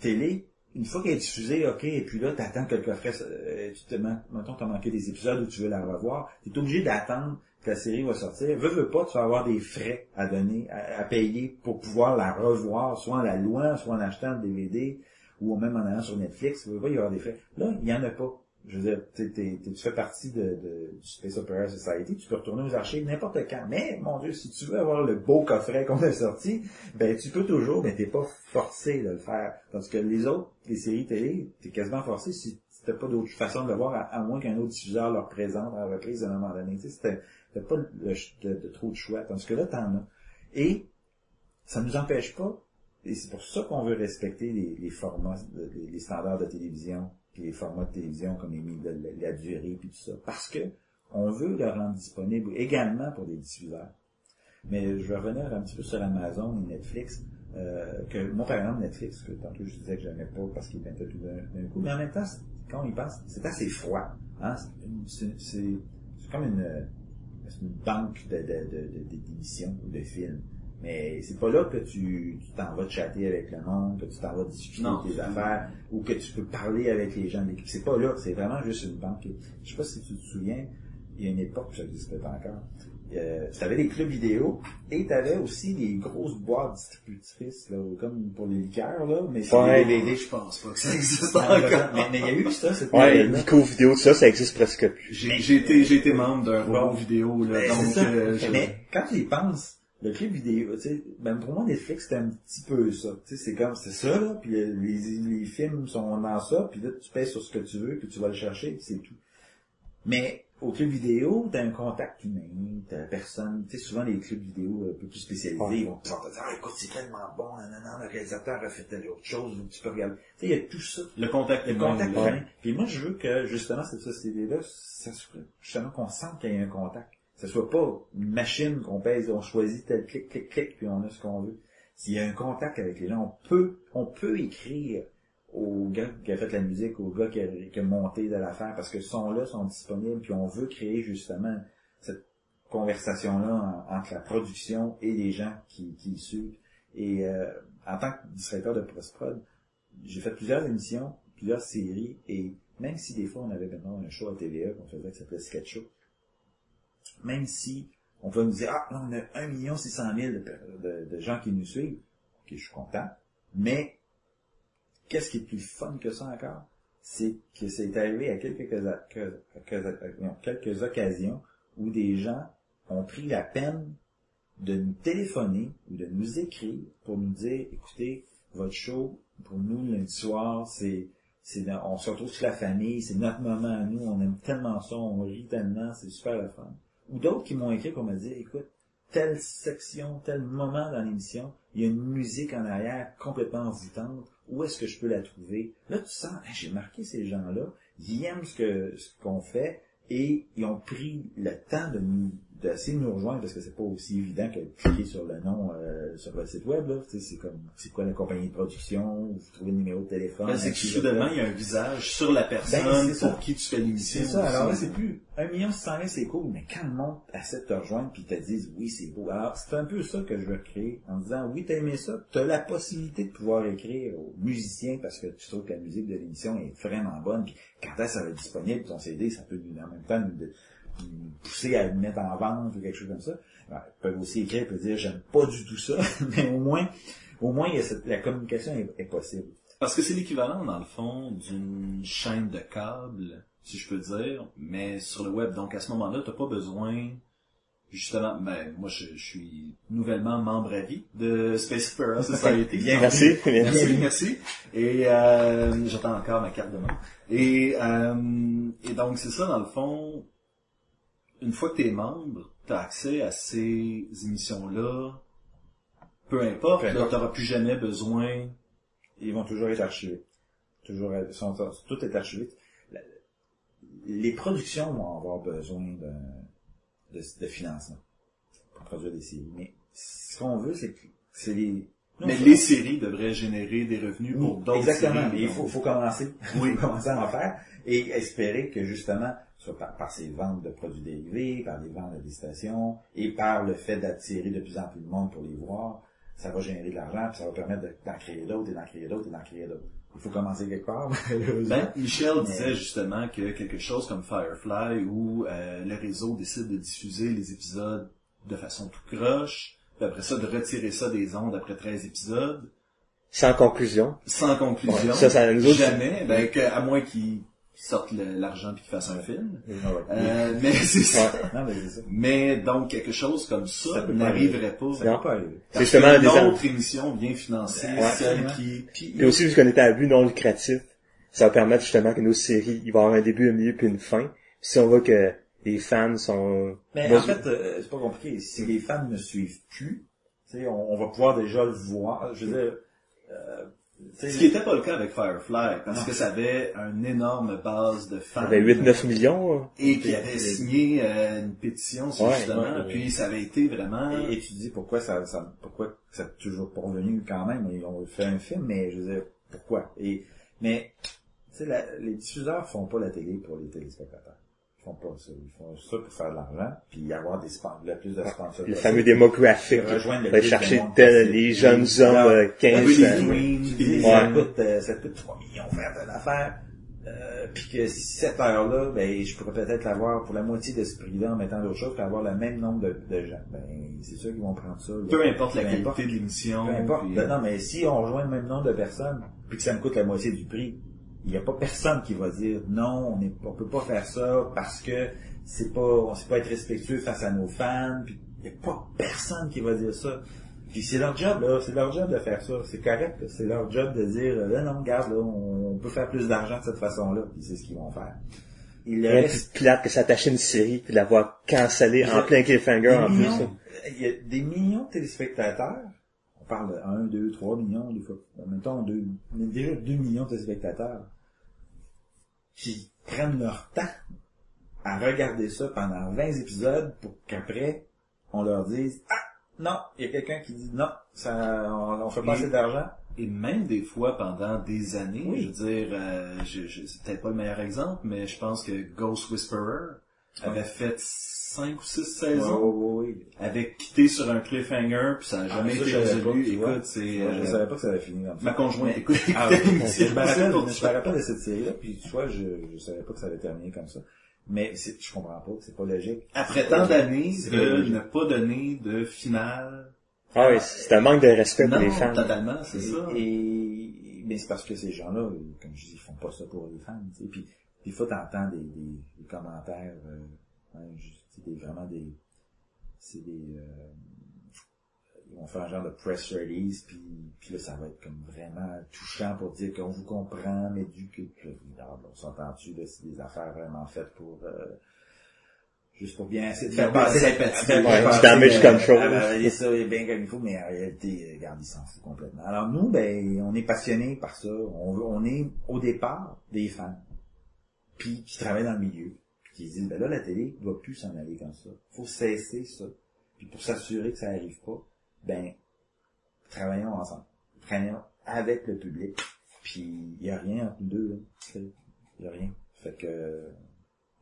télé, une fois qu'elle est diffusée, ok, et puis là, t'attends que le coffret, euh, tu te man- mettons, t'as manqué des épisodes où tu veux la revoir, t'es obligé d'attendre que la série va sortir. Veux, veux pas, tu vas avoir des frais à donner, à, à payer pour pouvoir la revoir, soit en la louant, soit en achetant le DVD, ou même en allant sur Netflix, veux pas, il y avoir des frais. Là, il y en a pas. Je veux dire, tu fais partie de, de- du Space Opera Society, tu peux retourner aux archives n'importe quand. Mais, mon Dieu, si tu veux avoir le beau coffret qu'on a sorti, ben tu peux toujours, mais t'es pas forcé de le faire. Parce que les autres, les séries télé, t'es quasiment forcé si t'as pas d'autre façon de le voir, à, moins qu'un autre diffuseur leur présente à la reprise à un moment donné. Tu t'as pas de, de trop de choix. Tandis que là, t'en as. Et ça nous empêche pas, et c'est pour ça qu'on veut respecter les, les formats, les standards de télévision, les formats de télévision comme les, mi- la, durée, puis tout ça. Parce que on veut le rendre disponible également pour les diffuseurs. Mais je vais revenir un petit peu sur Amazon et Netflix. euh, que moi par exemple Netflix, que tantôt je disais que j'aimais pas parce qu'il mettait tout d'un coup, mais en même temps, quand on y c'est assez froid. Hein? C'est comme une, euh, banque de, de, de, de- de- d'émissions ou de films. Mais c'est pas là que tu tu t'en vas chatter avec le monde, que tu t'en vas discuter Non. tes affaires, ou que tu peux parler avec les gens de l'équipe. C'est pas là, c'est vraiment juste une banque. Je sais pas si tu te souviens, il y a une époque, ça n'existait pas encore, euh, tu avais des clubs vidéo et tu avais aussi des grosses boîtes distributrices, là, comme pour les liqueurs, là, mais c'est Ouais. des DVD. Je pense pas que ça existe mais, encore. mais il y a eu ça, cette Ouais. Nico vidéo, tout ça, ça existe presque plus. J'ai j'ai été, j'ai été membre d'un robot vidéo, là, Ben, donc euh, je- Mais quand tu y penses, le club vidéo, tu sais, ben pour moi Netflix c'était un petit peu ça. Tu sais, c'est comme c'est ça là, puis euh, les, les films sont dans ça, puis là tu payes sur ce que tu veux, puis tu vas le chercher, puis c'est tout. Mais au club vidéo, t'as un contact humain, t'as personne. Tu sais, souvent les clubs vidéo un peu plus spécialisés, Ouais. ils vont te dire, ah, écoute, c'est tellement bon, nanana, le réalisateur a fait telle autre chose, ou tu peux regarder. Tu sais, il y a tout ça. le contact Le humain, contact humain. Puis moi, je veux que, justement, cette société-là, ça justement, qu'on sente qu'il y a un contact. Ce soit pas une machine qu'on pèse, on choisit tel clic, clic, clic, puis on a ce qu'on veut. S'il y a un contact avec les gens, on peut, on peut écrire au gars qui a fait la musique, au gars qui a, monté de l'affaire, parce que ce son-là sont disponibles, puis on veut créer, justement, cette conversation-là en- entre la production et les gens qui, qui suivent. Et euh, en tant que directeur de post-prod, j'ai fait plusieurs émissions, plusieurs séries, et même si des fois on avait maintenant un show à TVA qu'on faisait qui s'appelait Sketch Show, même si on pouvait nous dire, ah, là, on a 1 million 600 000 de, de, gens qui nous suivent, ok, je suis content, mais qu'est-ce qui est plus fun que ça encore? C'est que c'est arrivé à quelques, occasions où des gens ont pris la peine de nous téléphoner ou de nous écrire pour nous dire, écoutez, votre show, pour nous, lundi soir, c'est, c'est on se retrouve toute la famille, c'est notre moment à nous, on aime tellement ça, on rit tellement, c'est super le fun. Ou d'autres qui m'ont écrit pour me dire, écoute, telle section, tel moment dans l'émission, il y a une musique en arrière complètement envoûtante, où est-ce que je peux la trouver? Là, tu sens, j'ai marqué ces gens-là, ils aiment ce que, ce qu'on fait, et ils ont pris le temps de nous, d'essayer de nous rejoindre, parce que c'est pas aussi évident que de cliquer sur le nom, euh, sur le site web, c'est comme, c'est quoi la compagnie de production, vous trouvez le numéro de téléphone? Ben, c'est que soudainement, il y a un visage sur la personne Ben, pour qui tu fais l'émission. c'est ça, alors là, c'est plus 1 million 600 000, c'est cool, mais quand le monde essaie de te rejoindre puis te disent oui, c'est beau. Alors, c'est un peu ça que je veux créer en disant oui, t'as aimé ça, t'as la possibilité de pouvoir écrire aux musiciens parce que tu trouves que la musique de l'émission est vraiment bonne, puis quand est-ce ça va être disponible, ton CD, ça peut nous, en même temps pousser à le mettre en vente ou quelque chose comme ça. Alors, ils peuvent aussi écrire et dire j'aime pas du tout ça, mais au moins, au moins, il y a cette- la communication est, est possible. Parce que c'est l'équivalent, dans le fond, d'une chaîne de câble, si je peux dire, mais sur le web. Donc, à ce moment-là, t'as pas besoin, justement, ben, moi, je, je suis nouvellement membre à vie de Space Opera Society. Bien, Merci. Merci, merci. Et euh, j'attends encore ma carte de membre. Et, euh, et donc, c'est ça, dans le fond, une fois que t'es membre, t'as accès à ces émissions-là, peu importe, importe. t'auras plus jamais besoin ils vont toujours être archivés. Toujours, être- sont, tout est archivé. La- Les productions vont avoir besoin de, de, de financement pour produire des séries. Mais ce qu'on veut, c'est que c'est les... Mais les séries devraient générer des revenus Oui, pour d'autres Exactement, séries. mais il faut, faut commencer. Oui. Faut commencer à en faire et espérer que justement, soit par, par ces ventes de produits dérivés, par les ventes à des stations et par le fait d'attirer de plus en plus de monde pour les voir, ça va générer de l'argent, puis ça va permettre de- d'en créer d'autres et d'en créer d'autres et d'en créer d'autres. Il faut commencer quelque part. Ben, Michel Mais- disait justement que quelque chose comme Firefly où euh, le réseau décide de diffuser les épisodes de façon tout croche, puis après ça de retirer ça des ondes après 13 épisodes, Sans conclusion. sans conclusion, Ouais, ça, ça nous autres, jamais, ben, que, à moins qu'ils sortent l'argent puis qu'ils fassent un film. Ouais. Euh, mais c'est ça. Non, mais c'est ça. Mais donc quelque chose comme ça, n'arriverait pas. Ça va pas arriver. C'est justement que des l'autre émission vient financer Ouais, celle qui Puis, Et aussi, vu qu'on était à but non lucratif, ça va permettre justement que nos séries, il va y avoir un début, un milieu puis une fin. Puis si on voit que les fans sont... Mais Moi, en fait, euh, c'est pas compliqué. Si les fans ne suivent plus, tu sais, on, on va pouvoir déjà le voir. Je veux dire, euh, Ce qui était pas le cas avec Firefly, parce que ça avait une énorme base de fans. Ça avait 8-9 millions. Et qui avait signé euh, une pétition sur Ouais, justement, ouais, ouais. puis ça avait été vraiment... Et, et tu dis pourquoi ça, ça pourquoi ça a toujours pas revenu quand même. Ils ont fait un film, mais je veux dire, pourquoi? Et, mais, tu sais, les diffuseurs font pas la télé pour les téléspectateurs. Ils font pas ça. Ils font ça pour faire de l'argent, puis avoir des sponsors, le plus de sponsors. Le possible. fameux démographique. Rejoindre le chercher tel, les jeunes hommes alors, euh, 15 oui, ans. les Oui, tu dis, Ouais. ça coûte, euh, ça coûte 3 millions faire de l'affaire. Euh, puis que cette heure-là, ben, je pourrais peut-être l'avoir pour la moitié de ce prix-là en mettant d'autres choses, puis avoir le même nombre de, de gens. Ben, c'est sûr qu'ils vont prendre ça. là. Peu importe la qualité de l'émission. Peu importe. puis- Ben, non, mais si on rejoint le même nombre de personnes, puis que ça me coûte la moitié du prix, il n'y a pas personne qui va dire non, on ne on peut pas faire ça parce que c'est pas, on sait pas être respectueux face à nos fans, puis il n'y a pas personne qui va dire ça. Puis c'est leur job, là, c'est leur job de faire ça, c'est correct, c'est leur job de dire, euh, là, non, regarde, là, on peut faire plus d'argent de cette façon-là, puis c'est ce qu'ils vont faire. Il reste plus plate que s'attacher une série puis l'avoir cancellée en plein cliffhanger en plus. millions, il y a des millions de téléspectateurs. Parle de 1, 2, 3 millions, des fois. En même temps, deux, mais déjà 2 millions de téléspectateurs qui prennent leur temps à regarder ça pendant 20 épisodes pour qu'après, on leur dise, ah, non, il y a quelqu'un qui dit non, ça, on, on fait pas Et- assez d'argent. Et même des fois pendant des années, Oui. je veux dire, euh, je, je, c'est peut-être pas le meilleur exemple, mais je pense que Ghost Whisperer avait fait cinq ou six saisons, oui, oui. avait quitté sur un cliffhanger, puis ça n'a Ah, jamais ça, été je résolu. tu vois. Écoute, c'est je euh, savais pas que ça avait fini comme ça. ma conjointe écoute, Ah, oui. l'émission, je me rappelle, pour je ça. me rappelle de cette série-là, puis tu vois, je, je savais pas que ça avait terminé comme ça. Mais c'est- je comprends pas, c'est pas logique. Après tant d'années C'est de ne pas donner de finale, Ah oui, c'est un manque de respect pour non, les fans. totalement, c'est ça. Et, mais c'est parce que ces gens-là, comme je dis, ils font pas ça pour les fans, tu sais. Puis, des fois, t'entends des, des, des commentaires, euh, hein, juste, c'est des, vraiment des, c'est des, euh, ils vont faire un genre de press release, puis, puis là, ça va être comme vraiment touchant pour dire qu'on vous comprend, mais du que, on s'entend-tu, là, c'est des affaires vraiment faites pour, euh, juste pour bien essayer de faire passer du damage control. ah, ben, et ça est bien comme il faut, mais en réalité, regarde, ils s'en foutent complètement. Alors nous, ben, on est passionnés par ça. On, on est au départ des fans, puis qui travaillent dans le milieu, qui disent, ben là, la télé ne doit plus s'en aller comme ça. faut cesser ça. Puis pour s'assurer que ça arrive pas, ben, travaillons ensemble. Travaillons avec le public. Puis il y a rien entre nous deux, Il y a rien. Fait que,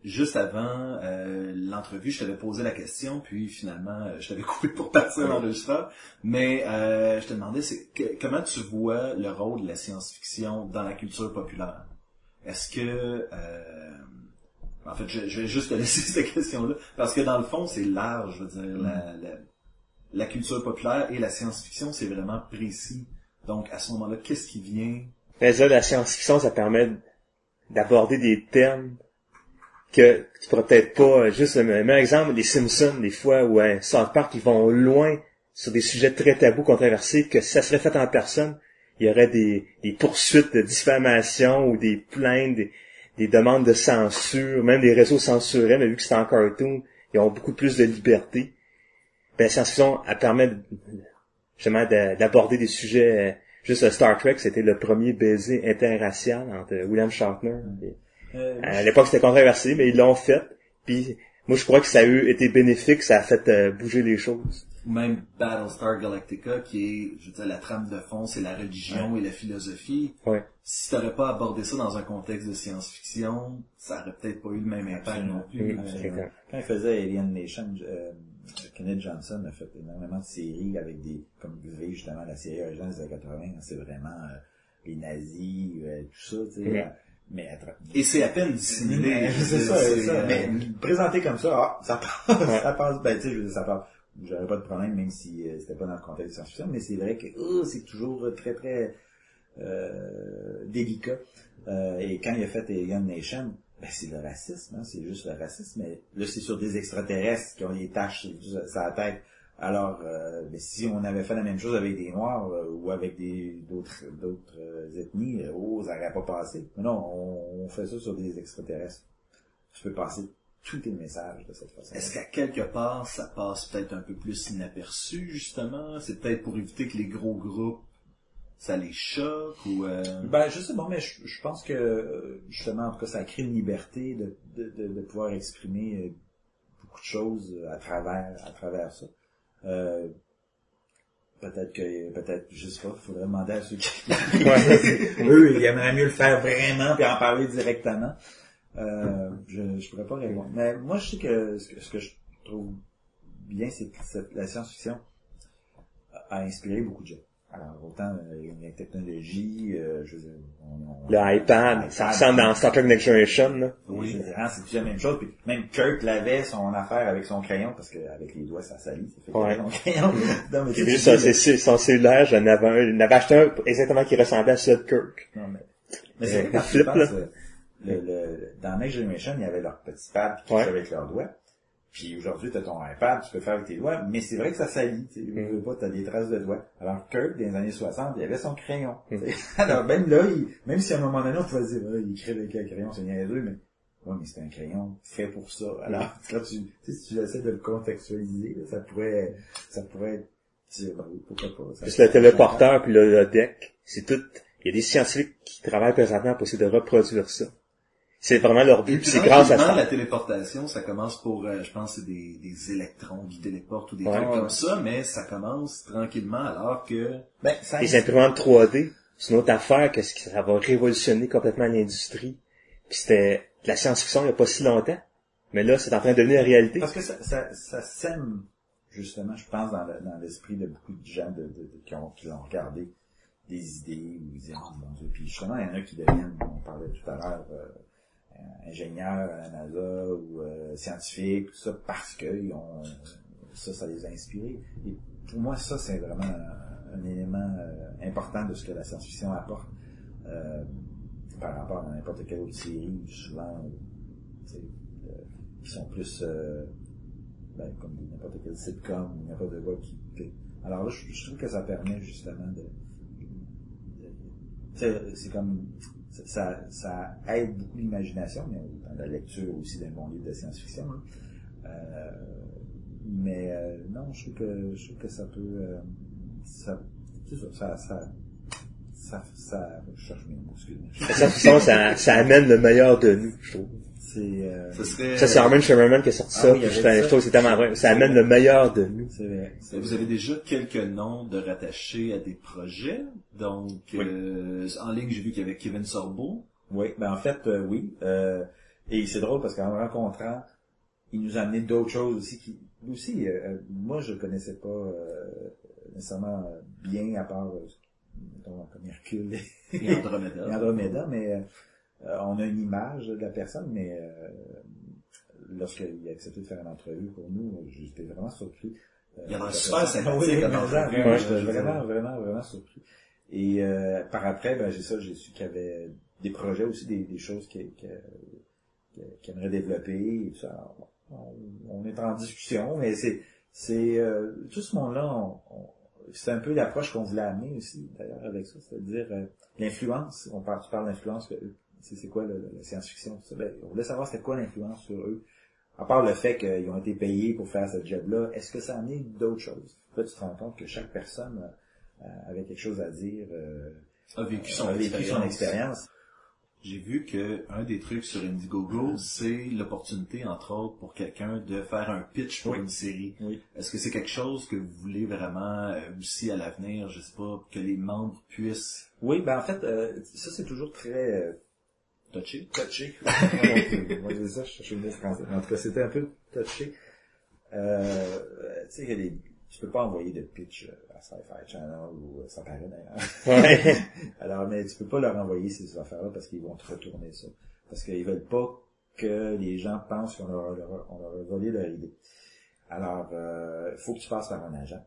Juste avant euh, l'entrevue, je t'avais posé la question, puis finalement, euh, je t'avais coupé pour partir l'enregistreur. Mais euh, je te demandais, c'est comment tu vois le rôle de la science-fiction dans la culture populaire? Est-ce que, euh, en fait, je, je vais juste te laisser cette question-là, parce que dans le fond, c'est large. Je veux dire, la, la, la culture populaire et la science-fiction, c'est vraiment précis. Donc, à ce moment-là, qu'est-ce qui vient? Mais ça, la science-fiction, ça permet d'aborder des thèmes que tu pourrais peut-être pas, euh, juste le même exemple, les Simpsons, des fois, où un South Park, ils vont loin sur des sujets très tabous, controversés, que si ça serait fait en personne, il y aurait des, des poursuites de diffamation ou des plaintes, des, des demandes de censure, même des réseaux censurés, mais vu que c'est en cartoon, ils ont beaucoup plus de liberté. Ben, la science-fiction, elle permet justement de- d'aborder des sujets, euh, juste Star Trek, c'était le premier baiser interracial entre William Shatner. et- euh, à l'époque, c'était controversé, mais ils l'ont fait. Puis, moi, je crois que ça a eu été bénéfique, ça a fait euh, bouger les choses. Ou même Battlestar Galactica, qui est, je veux dire, la trame de fond, c'est la religion et la philosophie. Ouais. Si t'aurais pas abordé ça dans un contexte de science-fiction, ça aurait peut-être pas eu le même impact Absolument. non plus. Euh. Quand il faisait Alien Nation, euh, Kenneth Johnson a fait énormément de séries avec des, comme vous avez justement la série originale des années 80, c'est vraiment euh, les nazis, euh, tout ça, tu sais. Mm. euh, Mais à tra- Et c'est à peine dissimulé. C'est ça, c'est ça. euh, Mais présenté comme ça, ah, ça passe, ça passe, ben, tu sais, je veux dire, ça passe. J'aurais pas de problème, même si euh, c'était pas dans le contexte de science-fiction, mais c'est vrai que oh, c'est toujours très, très euh, délicat. Euh, et quand il a fait Alien Nation, ben, c'est le racisme, hein, c'est juste le racisme, mais là, c'est sur des extraterrestres qui ont des taches sur, la tête. Alors, euh, mais si on avait fait la même chose avec des Noirs euh, ou avec des d'autres d'autres euh, ethnies, oh, ça n'aurait pas passé. Mais non, on, on fait ça sur des extraterrestres. Tu peux passer tous tes messages de cette façon. Est-ce qu'à quelque part, ça passe peut-être un peu plus inaperçu, justement? C'est peut-être pour éviter que les gros groupes ça les choque ou euh... Ben, je sais bon, mais je, je pense que euh, justement, en tout cas, ça crée une liberté de, de, de, de pouvoir exprimer euh, beaucoup de choses à travers à travers ça. Euh, peut-être que peut-être je sais pas, il faudrait demander à ceux qui eux, ils aimeraient mieux le faire vraiment puis en parler directement. Euh, je je pourrais pas répondre. Mais moi, je sais que ce que, ce que je trouve bien, c'est que cette- la science-fiction a, inspiré beaucoup de gens. Alors, autant euh, la technologie, euh, je veux dire, on, on- Le iPad, ça ressemble dans Star Trek Next Generation, là. Oui, hein, c'est déjà la même chose. Puis même Kirk l'avait son affaire avec son crayon, parce qu'avec les doigts, ça salit. Ça fait Ouais. son crayon. Non, mais c'est- son cellulaire, j'en avais un, j'en avais acheté un exactement qui ressemblait à celui de Kirk. Non, mais, mais c'est quand tu penses, euh, le, le, dans Next Generation, il y avait leur petit pad qui Ouais. avec leurs doigts. Puis aujourd'hui, tu as ton iPad, tu peux faire avec tes doigts, mais c'est vrai que ça salit. Tu Mm. veux pas, t'as des traces de doigts. Alors Kirk, dans les années 60, il avait son crayon. Mm. Alors même là, il, même si à un moment donné, on pouvait dire, Ah, il écrit avec un crayon, c'est niaiseux, mais ouais, mais c'est un crayon fait pour ça. Alors, quand tu, tu sais, si tu essaies de le contextualiser, là, ça pourrait, ça pourrait être, tu sais, ben pourquoi pas. Ça- le téléporteur puis le, le deck, c'est tout. Il y a des scientifiques qui travaillent présentement pour essayer de reproduire ça. C'est vraiment leur but. C'est grâce à ça. la téléportation, ça commence pour, euh, je pense, c'est des, des électrons qui téléportent ou des Ouais, trucs ouais. comme ça, mais ça commence tranquillement alors que Ben, ça Les imprimantes 3D, c'est une autre affaire que ça va révolutionner complètement l'industrie. Puis c'était de la science-fiction il n'y a pas si longtemps. Mais là, c'est en train de devenir réalité. Parce que ça, ça, ça sème, justement, je pense, dans le- dans l'esprit de beaucoup de gens de, de- de- qui, ont, qui ont regardé des idées, ou ils disaient, oh mon Dieu, puis justement, il y en a qui deviennent, on parlait tout à l'heure, euh, ingénieurs à la NASA ou euh, scientifiques, tout ça, parce que ils ont, ça, ça les a inspirés. Et pour moi, ça, c'est vraiment un, élément euh, important de ce que la science-fiction apporte euh, par rapport à n'importe quelle autre série, souvent, sais, euh, qui sont plus euh, ben, comme n'importe quel sitcom ou n'importe quoi qui, qui- alors là je, trouve que ça permet justement de, de- c'est comme ça, ça, ça aide beaucoup l'imagination mais dans la lecture aussi d'un bon livre de science-fiction hein. Euh, mais euh, non je trouve que je trouve que ça peut euh, ça ça ça ça ça, ça je cherche mes mots La science-fiction, ça, ça amène le meilleur de nous, je trouve. C'est euh, ce serait... Ça, c'est Armin Sherman qui a sorti Ah ça. oui, puis je, ça. je trouve que c'est tellement vrai. Ça amène le meilleur de nous. c'est vrai Vous avez déjà quelques noms de rattachés à des projets? Donc, Oui. euh, en ligne, j'ai vu qu'il y avait Kevin Sorbo. Oui, ben en fait, euh, oui. Euh, et c'est drôle parce qu'en le rencontrant, il nous a amené d'autres choses aussi qui lui aussi, euh, euh, moi je le connaissais pas euh, nécessairement bien à part euh, mettons, comme Hercule et, Et Andromeda. et Andromeda, mais euh, on a une image de la personne, mais euh, lorsqu'il a accepté de faire une entrevue pour nous, j'étais vraiment surpris. Euh, Il a l'air de la super sympathique en vraiment, vraiment, j'étais vraiment, vraiment, vraiment surpris. Et euh, par après, ben, j'ai ça, j'ai su qu'il y avait des projets aussi, des, des choses qui, qui, qui, qui aimeraient développer et tout ça. Alors, on, on est en discussion, mais c'est c'est euh, tout ce monde-là, on- on- c'est un peu l'approche qu'on voulait amener aussi, d'ailleurs, avec ça, c'est-à-dire euh, l'influence. On parle, tu parles d'influence, que c'est quoi le- la science-fiction, tout ça. Ben, on voulait savoir c'était quoi l'influence sur eux. À part le fait qu'ils ont été payés pour faire ce job-là, est-ce que ça a amené d'autres choses? Là, tu te rends compte que chaque personne euh, avait quelque chose à dire, euh, A vécu son a vécu son expérience. J'ai vu que un des trucs sur Indiegogo, c'est l'opportunité, entre autres, pour quelqu'un de faire un pitch pour Oui. une série. Oui. Est-ce que c'est quelque chose que vous voulez vraiment euh, aussi à l'avenir, je sais pas, que les membres puissent Oui, ben en fait, euh, ça c'est toujours très euh, toucher? touché. Moi, je ça, je cherchais le mot français. En tout cas, c'était un peu touché. Euh, tu sais, il y a des- tu peux pas envoyer de pitch euh, à Sci-Fi Channel ou euh, ça paraît d'ailleurs. Ouais. Alors, mais tu peux pas leur envoyer ces affaires-là parce qu'ils vont te retourner ça. Parce qu'ils veulent pas que les gens pensent qu'on leur, on leur a volé leur idée. Alors, il faut que tu passes par un agent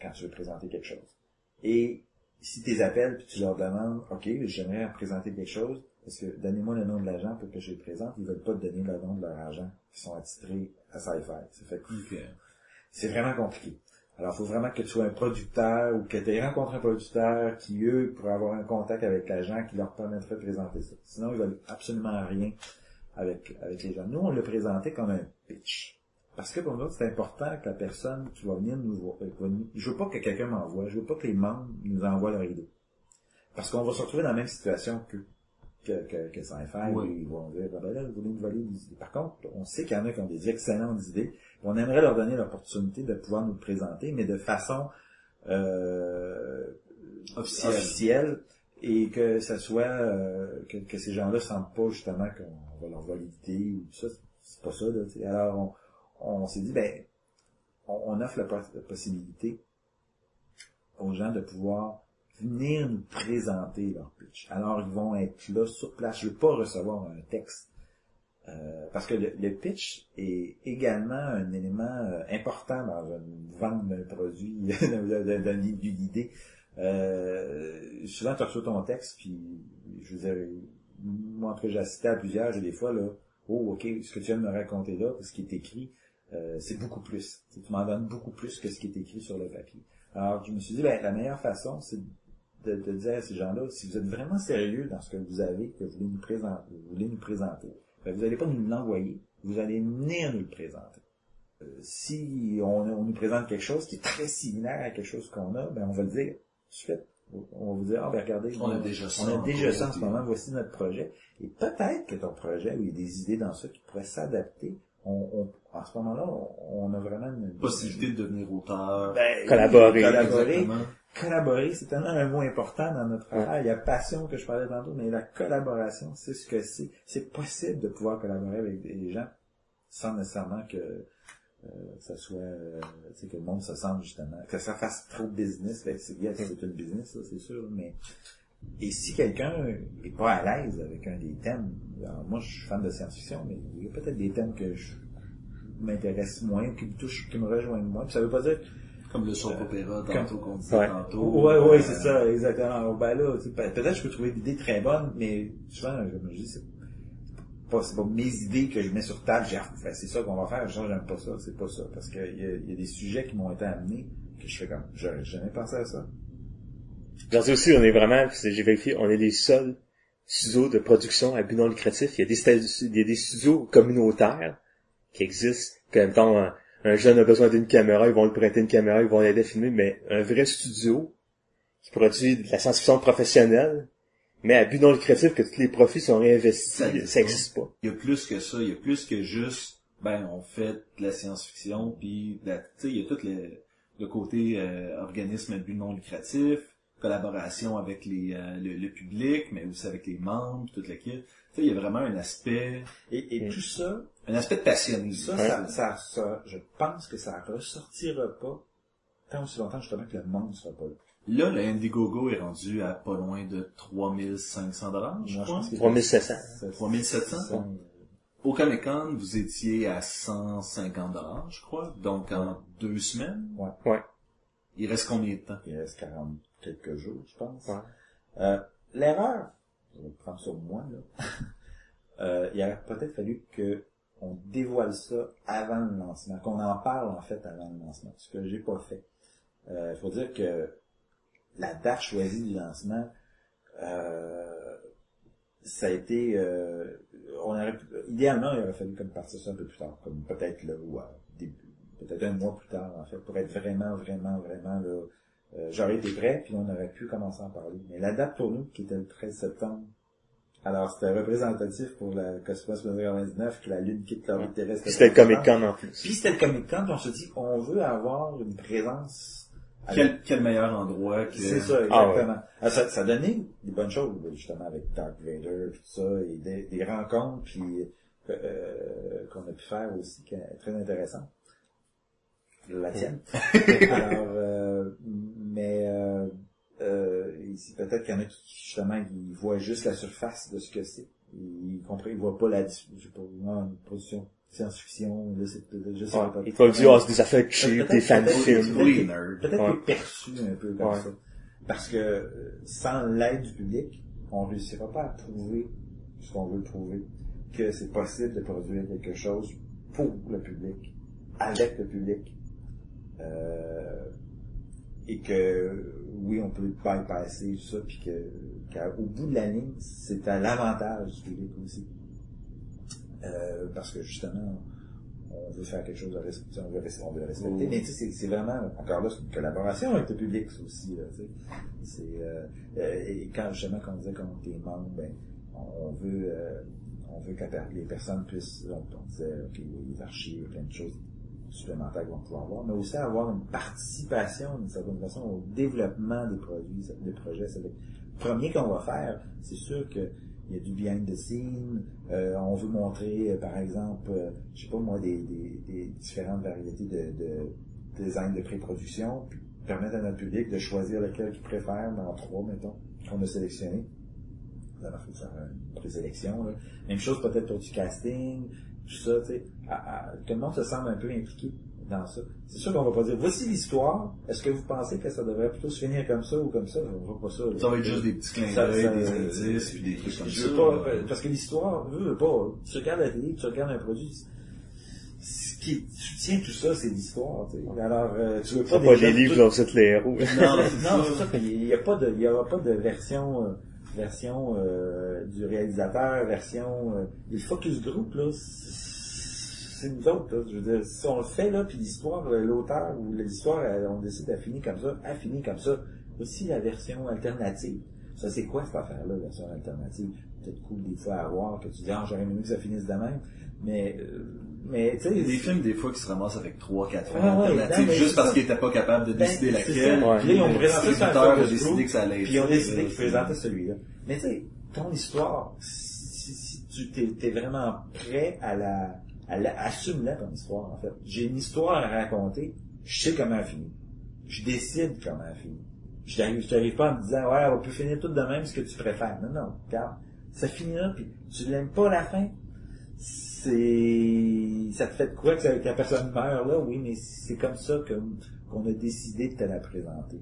quand tu veux présenter quelque chose. Et si tu les appelles puis tu leur demandes, OK, j'aimerais présenter quelque chose, parce que donnez-moi le nom de l'agent pour que je le présente, ils veulent pas te donner le nom de leur agent qui sont attitrés à Sci-Fi. Ça fait que Ok. c'est vraiment compliqué. Alors, il faut vraiment que tu sois un producteur ou que tu aies rencontré un producteur qui, eux, pourrait avoir un contact avec l'agent qui leur permettrait de présenter ça. Sinon, ils veulent absolument rien avec, avec les gens. Nous, on le présentait comme un pitch. Parce que pour nous, c'est important que la personne qui va venir nous voir, euh, nous- je veux pas que quelqu'un m'envoie, je veux pas que les membres nous envoient leur idée. parce qu'on va se retrouver dans la même situation que que, que, que Oui. ils vont dire, ben là, vous voulez nous voler des idées. Par contre, on sait qu'il y en a qui ont des excellentes idées. On aimerait leur donner l'opportunité de pouvoir nous le présenter, mais de façon euh, Officiel. officielle et que ça soit euh, que, que ces gens-là sentent pas justement qu'on va leur l'idée ou tout ça. C'est pas ça, là. Alors on, on s'est dit ben on, on offre la possibilité aux gens de pouvoir venir nous présenter leur pitch. Alors ils vont être là sur place. Je veux pas recevoir un texte. Euh, parce que le, le pitch est également un élément euh, important dans une vente d'un produit, d'un- d'un- d'un- d'une idée. Euh, souvent, tu reçois ton texte, puis je veux dire, moi, après j'ai assisté à plusieurs, j'ai des fois, là, oh, ok, ce que tu viens de me raconter là, ce qui est écrit, euh, c'est beaucoup plus. Tu m'en donnes beaucoup plus que ce qui est écrit sur le papier. Alors, je me suis dit, ben, la meilleure façon, c'est de, de dire à ces gens-là, si vous êtes vraiment sérieux dans ce que vous avez, que vous voulez nous présenter, vous voulez nous présenter, ben, vous n'allez pas nous l'envoyer, vous allez venir nous le présenter. Euh, si on, on nous présente quelque chose qui est très similaire à quelque chose qu'on a, ben, on va le dire tout de suite. On va vous dire, ah, ben, regardez, On a déjà ça on a en déjà ça en ce moment, voici notre projet. Et peut-être que ton projet, où il y a des idées dans ça qui pourraient s'adapter, on, on- en ce moment-là, on, on a vraiment une Possibilité de devenir auteur. Ben, Collaborer. Collaborer. Collaborer, c'est tellement un mot important dans notre travail. Il y a passion que je parlais tantôt, mais la collaboration, c'est ce que c'est. C'est possible de pouvoir collaborer avec des gens sans nécessairement que euh, ça soit, euh, tu sais, que le monde se sente justement, que ça fasse trop de business. Ben, c'est bien, c'est une business, ça, c'est sûr, mais et si quelqu'un est pas à l'aise avec un des thèmes, alors moi je suis fan de science-fiction, mais il y a peut-être des thèmes que je m'intéresse moins, qui me touchent, qui me rejoignent moins. Puis ça veut pas dire Comme le soap opéra, tantôt qu'on disait Ouais. tantôt. Ouais, ouais, Euh, c'est ça, exactement. Ben là, tu sais, peut- peut-être que je peux trouver l'idée très bonne, mais souvent, je me dis, c'est pas, c'est pas mes idées que je mets sur table, j'ai, fait, c'est ça qu'on va faire, genre, j'aime pas ça, c'est pas ça. Parce qu'il y a, y a des sujets qui m'ont été amenés, que je fais comme, j'aurais jamais pensé à ça. Dis aussi, on est vraiment, j'ai vérifié, on est les seuls studios de production à but non lucratif. Il y a des, il y a des studios communautaires qui existent. Que, mettons, un, un jeune a besoin d'une caméra, ils vont lui prêter une caméra, ils vont l'aider à filmer, mais un vrai studio qui produit de la science-fiction professionnelle, mais à but non lucratif, que tous les profits sont réinvestis, Ça ça existe n'existe pas. Il y a plus que ça, il y a plus que juste, ben, on fait de la science-fiction, puis, tu sais, il y a tout le, le côté euh, organisme à but non lucratif, collaboration avec les, euh, le, le public, mais aussi avec les membres, toute kit. Tu sais, il y a vraiment un aspect, Et, et Mm. tout ça, un aspect de passionné. ça, Ouais. ça, ça, ça- je pense que ça ressortira pas tant aussi longtemps justement que le monde sera pas là. Là, le Indiegogo est rendu à pas loin de 3500 dollars, je crois. pense que 3700. 3700. Au Comic Con, vous étiez à 150 dollars, je crois. Donc, en deux semaines? Ouais. Ouais. Il reste combien de temps? Il reste 40 quelques jours, je pense. Ouais. Euh, L'erreur, je vais prendre sur moi, là. euh, il aurait peut-être fallu que on dévoile ça avant le lancement, qu'on en parle en fait avant le lancement, ce que j'ai pas fait. Il faut dire que la date choisie du lancement, euh, ça a été, euh, on aurait, idéalement, il aurait fallu comme partir ça un peu plus tard, comme peut-être là ou à début, peut-être un mois plus tard en fait, pour être vraiment, vraiment, vraiment là. euh, J'aurais été prêt, puis on aurait pu commencer à en parler. Mais la date pour nous, qui était le 13 septembre, alors c'était représentatif pour la Cosmos 1999 que la Lune quitte l'orbite terrestre. C'était le Comic Con en plus. Puis c'était le Comic Con, puis on se dit on veut avoir une présence. avec- Quel, quel meilleur endroit que... c'est ça, Ah exactement. Ah, ça, ça donnait des bonnes choses, justement, avec Dark Vader, puis tout ça, et des, des rencontres, puis euh, qu'on a pu faire aussi, qui est très intéressant. La tienne. Alors, euh, mais euh, euh, ici, peut-être qu'il y en a qui, justement, qui voient juste la surface de ce que c'est. Ils comprennent, ils voient pas la, je sais pas, une production science-fiction, là, c'est, je sais Ouais. pas. Il faut dire, ah, c'est des affaires cheap, Peut-être- des fan peut-être- peut-être Ouais. perçu un peu comme Ouais. ça. Parce que euh, sans l'aide du public, on réussira pas à prouver ce qu'on veut prouver. Que c'est possible de produire quelque chose pour le public, avec le public. Euh, et que oui, on peut bypasser tout ça, puis que qu'au bout de la ligne, c'est à l'avantage du public aussi. Euh, parce que justement, on, veut faire quelque chose de res- tu sais, on veut, on veut le respecter. Mais tu sais, c'est- c'est vraiment, encore là, c'est une collaboration avec le public ça aussi. Là, tu sais. c'est, euh, euh, et quand justement, quand on disait qu'on était membres, ben, on, veut, euh, on veut que les personnes puissent, on, on disait, ok, les archives, plein de choses supplémentaires qu'ils vont pouvoir avoir, mais aussi avoir une participation d'une certaine façon au développement des produits, des projets. C'est le premier qu'on va faire, c'est sûr que il y a du behind the scene, euh, on veut montrer, euh, par exemple, euh, je sais pas moi, des, des, des différentes variétés de, de design de pré-production, puis permettre à notre public de choisir lequel qu'ils préfèrent dans trois, mettons, qu'on a sélectionné. Ça va faire une présélection, là. Même chose peut-être pour du casting, tout ça, tu sais. Que le monde se semble un peu impliqué dans ça. C'est sûr qu'on va pas dire, voici l'histoire, est-ce que vous pensez que ça devrait plutôt se finir comme ça ou comme ça? On va pas ça. là. Ça va être juste des petits clins Ça- d'œil, des indices, puis des trucs comme je ça. pas, là. parce que l'histoire, veux pas, tu regardes la télé, tu regardes un produit, ce qui soutient tout ça, c'est l'histoire, tu sais. Alors, euh, tu veux pas pas des livres tout- dont c'est les héros. non, non, c'est ça qu'il y a pas de, il y aura pas de version, euh, version euh, du réalisateur, version, euh, le focus group là, c'est nous autres. Là, je veux dire, si on le fait là, puis l'histoire, euh, l'auteur ou l'histoire, elle, on décide de finir comme ça, elle finit comme ça. Aussi la version alternative. Ça c'est quoi cette affaire-là, version alternative? Peut-être cool des fois à voir que tu dis ah j'aurais aimé que ça finisse de même, mais euh, mais tu sais Il y a des films, des fois, qui se ramassent avec 3 4 fins Ah ouais, alternatives, juste parce qu'ils étaient pas capables de Ben, décider laquelle. ça. Ouais. Puis ils ont présenté ça à décidé que ça allait être Puis ils ont décidé qu'ils présentaient celui-là. Mais tu sais, ton histoire, si, si tu t'es, t'es vraiment prêt à la, à la, assume-la ton histoire, en fait. J'ai une histoire à raconter, je sais comment elle finit. Je décide comment elle finit. Je n'arrive, pas en me disant, ouais, on peut finir tout de même ce que tu préfères. Non, non, regarde. Ça finit là, puis tu l'aimes pas la fin? C'est, ça te fait de quoi que, la personne meurt là? Oui, mais c'est comme ça qu'on a décidé de te la présenter,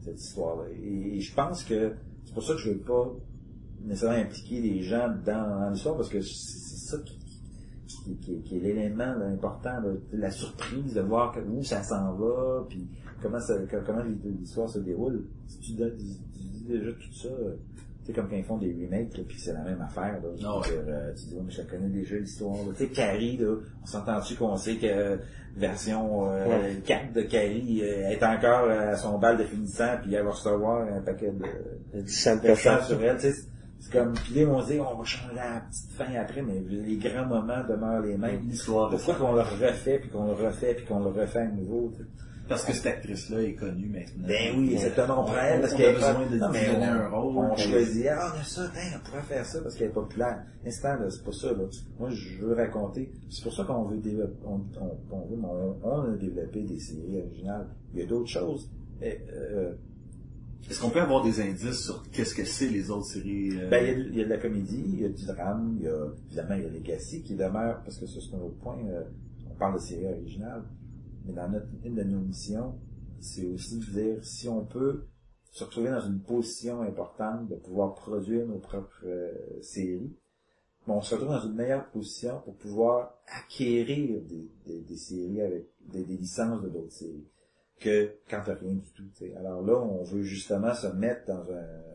cette histoire-là. Et, et je pense que c'est pour ça que je veux pas nécessairement impliquer les gens dans, dans l'histoire, parce que c'est ça qui, qui, qui- qui est l'élément là, important, là, la surprise de voir que- où ça s'en va, puis comment ça, comment l'histoire se déroule. Si tu, donnes- tu dis déjà tout ça, euh, tu sais, comme quand ils font des remakes, puis c'est la même affaire, là. Je Ah dire, euh, tu dis, ouais, mais je connais déjà l'histoire. Tu sais, Carrie, là, on s'entend-tu qu'on sait que euh, version euh, 4 de Carrie euh, est encore à son bal de finissant, puis elle va recevoir un paquet de, Du sang de de cochon. sang sur elle, tu sais. C'est comme, puis ils vont dire, on va changer la petite fin après, mais les grands moments demeurent les mêmes. L'histoire Pourquoi qu'on le refait, puis qu'on le refait, puis qu'on le refait à nouveau? Parce que cette actrice-là est connue maintenant. Ben oui, exactement, on prend elle parce qu'elle a besoin de donner on- un rôle. On choisit, ah, on a ça, ben, on pourrait faire ça parce qu'elle est populaire. Instant, là, c'est pas ça, là. Moi, je veux raconter. C'est pour ça qu'on veut développer, on, on, on veut, on, on a développé des séries originales. Il y a d'autres choses. Est-ce qu'on peut avoir des indices sur qu'est-ce que c'est les autres séries? euh, Ben, il y, a, de la comédie, il y a du drame, il y a, évidemment, il y a Legacy qui demeure, parce que ça, c'est un autre point, euh, on parle de série originale, mais dans notre, une de nos missions, c'est aussi de dire si on peut se retrouver dans une position importante de pouvoir produire nos propres euh, séries, mais on se retrouve dans une meilleure position pour pouvoir acquérir des, des, des séries avec des, des licences de d'autres séries que quand t'as rien du tout. tu sais. Alors là, on veut justement se mettre dans un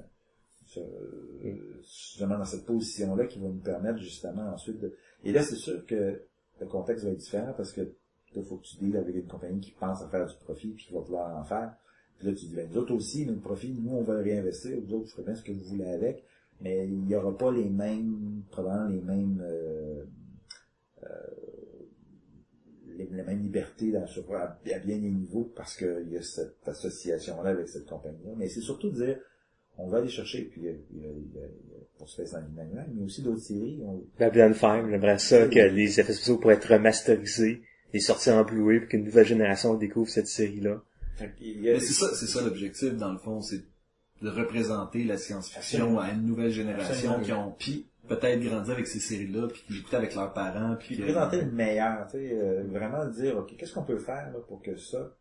justement dans cette position-là qui va nous permettre justement ensuite de... Et là, c'est sûr que le contexte va être différent parce que il faut que tu deals avec une compagnie qui pense à faire du profit puis qui va vouloir en faire. Puis là, tu dis, ben, nous aussi, notre profit, nous, on va réinvestir. Vous autres, vous ferez bien ce que vous voulez avec. Mais il n'y aura pas les mêmes, probablement les mêmes, euh, euh, les, les mêmes libertés dans, sur, à, à bien des niveaux parce qu'il y a cette association-là avec cette compagnie-là. Mais c'est surtout de dire, on va aller chercher, puis il y a, il y a, il y a, il y a pour se faire dans animal, mais aussi d'autres séries. On, Babylon 5, j'aimerais ça que les effets spéciaux pourraient être remasterisés et sortis en Blu-ray pour qu'une nouvelle génération découvre cette série-là. fait qu'il y a- Mais c'est ça, c'est ça l'objectif dans le fond, c'est de représenter la science-fiction à une nouvelle génération Absolument. qui ont puis peut-être grandi avec ces séries-là, puis qui l'écoutaient avec leurs parents, puis présenter le meilleur, tu sais, euh, vraiment dire, OK, qu'est-ce qu'on peut faire là, pour que ça,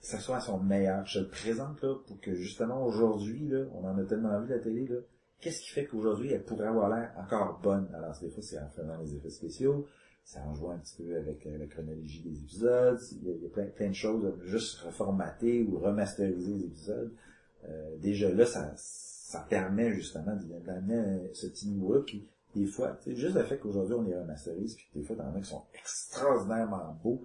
ça soit à son meilleur? Je le présente là pour que justement aujourd'hui, là, on en a tellement vu la télé, là, qu'est-ce qui fait qu'aujourd'hui elle pourrait avoir l'air encore bonne? Alors des fois c'est en faisant les effets spéciaux, ça en jouant un petit peu avec euh, la chronologie des épisodes, il y a, il y a plein, plein de choses, juste reformater ou remasteriser les épisodes. Euh, déjà là, ça, ça permet justement d'amener ce petit niveau-là qui des fois, tu sais, juste le fait qu'aujourd'hui on les remasterise, puis des fois t'en as qui sont extraordinairement beaux,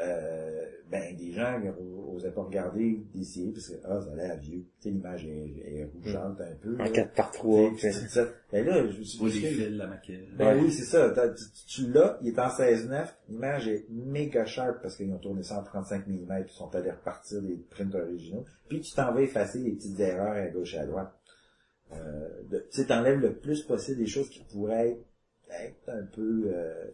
euh, ben des gens n'osaient pas regarder des séries parce que ah, ça a l'air vieux. Tu sais, l'image est, est rougeante un peu. En là. 4 par 3. Tu sais, c'est ça. Et là, je me suis dit, la maquette. ben oui, c'est ça. Tu, tu l'as, il est en 16-9, l'image est méga sharp parce qu'ils ont tourné ça en 35 mm puis ils sont allés repartir des prints originaux. Puis tu t'en vas effacer les petites erreurs à gauche et à droite. Euh, tu t'enlèves le plus possible des choses qui pourraient être, être un peu... Euh,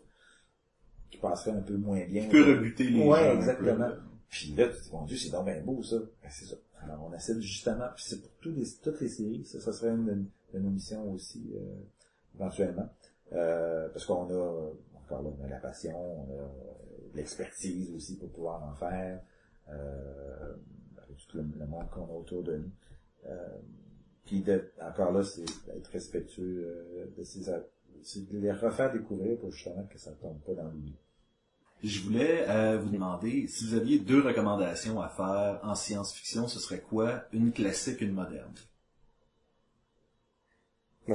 qui passeraient un peu moins bien. Tu peux rebuter les Ouais, gens. exactement. Puis là, tu te dis, mon Dieu, c'est donc bien beau, ça. Ben, c'est ça. Alors, on essaie justement, puis c'est pour tous les, toutes les séries, ça, ça serait une, nos missions aussi, euh, éventuellement. Euh, parce qu'on a, encore là, on a la passion, on a euh, l'expertise aussi pour pouvoir en faire, euh, avec tout le, le monde qu'on a autour de nous. Euh, puis de, encore là, c'est d'être respectueux euh, de ces, c'est de les refaire découvrir pour justement que ça ne tombe pas dans l'oubli. Je voulais euh, vous demander si vous aviez deux recommandations à faire en science-fiction, ce serait quoi? Une classique, une moderne.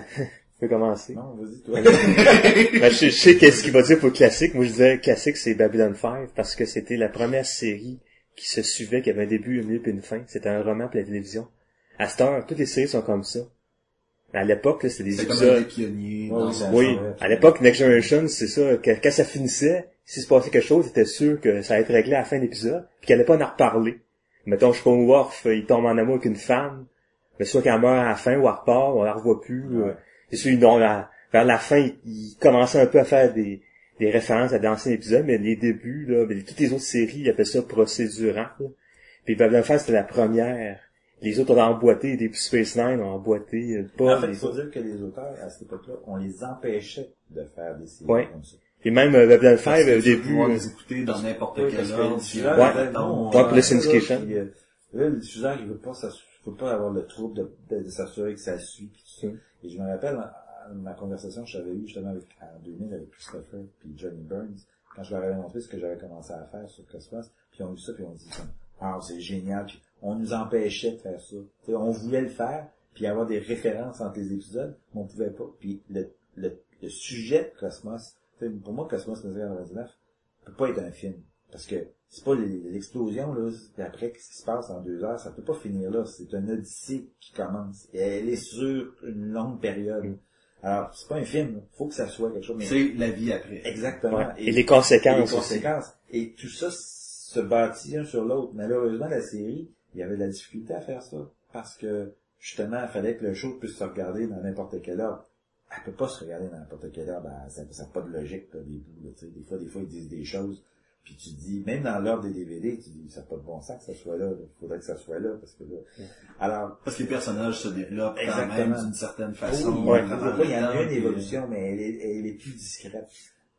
Je peux commencer. Non, vas-y, toi. Ben, je, je sais qu'est-ce qu'il va dire pour classique. Moi, je disais classique, c'est Babylon 5 parce que c'était la première série qui se suivait, qui avait un début, un milieu et une fin. C'était un roman pour la télévision. À cette heure, toutes les séries sont comme ça. À l'époque, là, c'était des comme épisodes. des pionniers. Ouais, oui, Oui, ouais, à l'époque, Next Generation, c'est ça, que- quand ça finissait, s'il se passait quelque chose, c'était sûr que ça allait être réglé à la fin de l'épisode, puis qu'il allait pas en reparler. Mettons, je Worf, Worf, il tombe en amour avec une femme, mais soit qu'elle meurt à la fin ou elle repart, on la revoit plus. euh, C'est sûr, non, la- vers la fin, il, il commençait un peu à faire des, des références à d'anciens épisodes, mais les débuts, là, mais toutes les autres séries, ils appellent ça procédurant. là. Puis Babylon 5, c'était la première. Les autres ont emboîté, des Space Nine ont emboîté, euh, pas En fait, il faut autres. dire que les auteurs, à cette époque-là, on les empêchait de faire des séries Ouais. comme ça. Puis même euh, Babylon 5, Parce que au tu vas début, pouvoir euh, les écouter dans n'importe quel ordre. le Ouais. non, on pour le ça, syndication. puis, euh, Là, le diffuseur, il veut pas, il veut pas avoir le trouble de, de, de s'assurer que ça suit. tout ça. Mm. Et je me rappelle, ma conversation que j'avais eue justement avec, en 2000 avec Christopher puis Johnny Burns, quand je leur avais montré ce que j'avais commencé à faire sur Cosmos, puis ils ont vu ça, puis ils ont dit, ah, c'est génial, puis on nous empêchait de faire ça. Tu sais, on voulait le faire, puis avoir des références entre les épisodes, mais on pouvait pas. Puis le, le, le sujet de Cosmos, tu sais, pour moi, Cosmos 1999 peut pas être un film. Parce que c'est pas l'explosion, là, après, qu'est-ce qui se passe en deux heures, ça peut pas finir là. C'est un odyssée qui commence. Et elle est sur une longue période. Alors, c'est pas un film, là. faut que ça soit quelque chose. C'est la vie après. exactement. ouais. et, Et- les conséquences, et les aussi. conséquences. Et tout ça se bâtit un sur l'autre. Malheureusement, la série, il y avait de la difficulté à faire ça. Parce que, justement, il fallait que le show puisse se regarder dans n'importe quel ordre. Elle peut pas se regarder dans n'importe quel ordre. Elle- Ça n'a pas de logique, là, des bouts, là, tu sais. Des fois, des fois, ils disent des choses. Puis tu dis, même dans l'ordre des DVD, tu dis, ça n'a pas de bon sens que ça soit là. Il faudrait que ça soit là. Parce que là. Alors, Parce que les personnages se développent quand Exactement. même d'une certaine façon. oui, Ouais. il y en a une évolution, mais elle est, elle est plus discrète.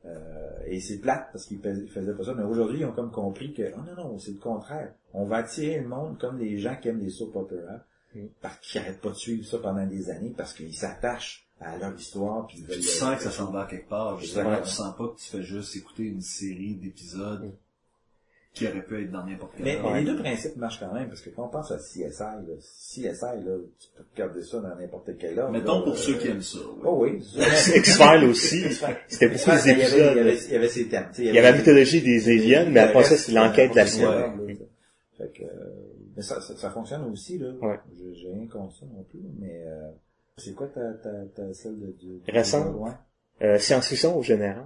Euh, et c'est plate parce qu'ils fais- ils faisaient pas ça. Mais aujourd'hui, ils ont comme compris que, oh non, non, c'est le contraire. On va attirer le monde comme les gens qui aiment les soap operas, Mm. parce qu'ils n'arrêtent pas de suivre ça pendant des années, parce qu'ils s'attachent à leur histoire. Puis ils veulent- tu sens que ça s'en va quelque part. Justement, tu sens pas que tu fais juste écouter une série d'épisodes Mm. Qui aurait pu être dans n'importe quel Mais, mais les deux principes marchent quand même, parce que quand on pense à CSI, là, CSI, là, tu peux regarder ça dans n'importe quel ordre. Mettons là, pour euh, ceux qui aiment ça. oui. Oh oui. X-Files aussi. C'était beaucoup des il y avait- épisodes. Il y avait, il y avait thèmes. sais, Il y avait la mythologie des aliens, mais après ça, c'est l'enquête de la science. Fait que, euh, mais ça, ça, ça fonctionne aussi, là. Ouais. J'ai- rien contre ça non plus, mais euh, c'est quoi ta, ta, ta celle de... de Récente? Ouais. Euh, science-fiction au général.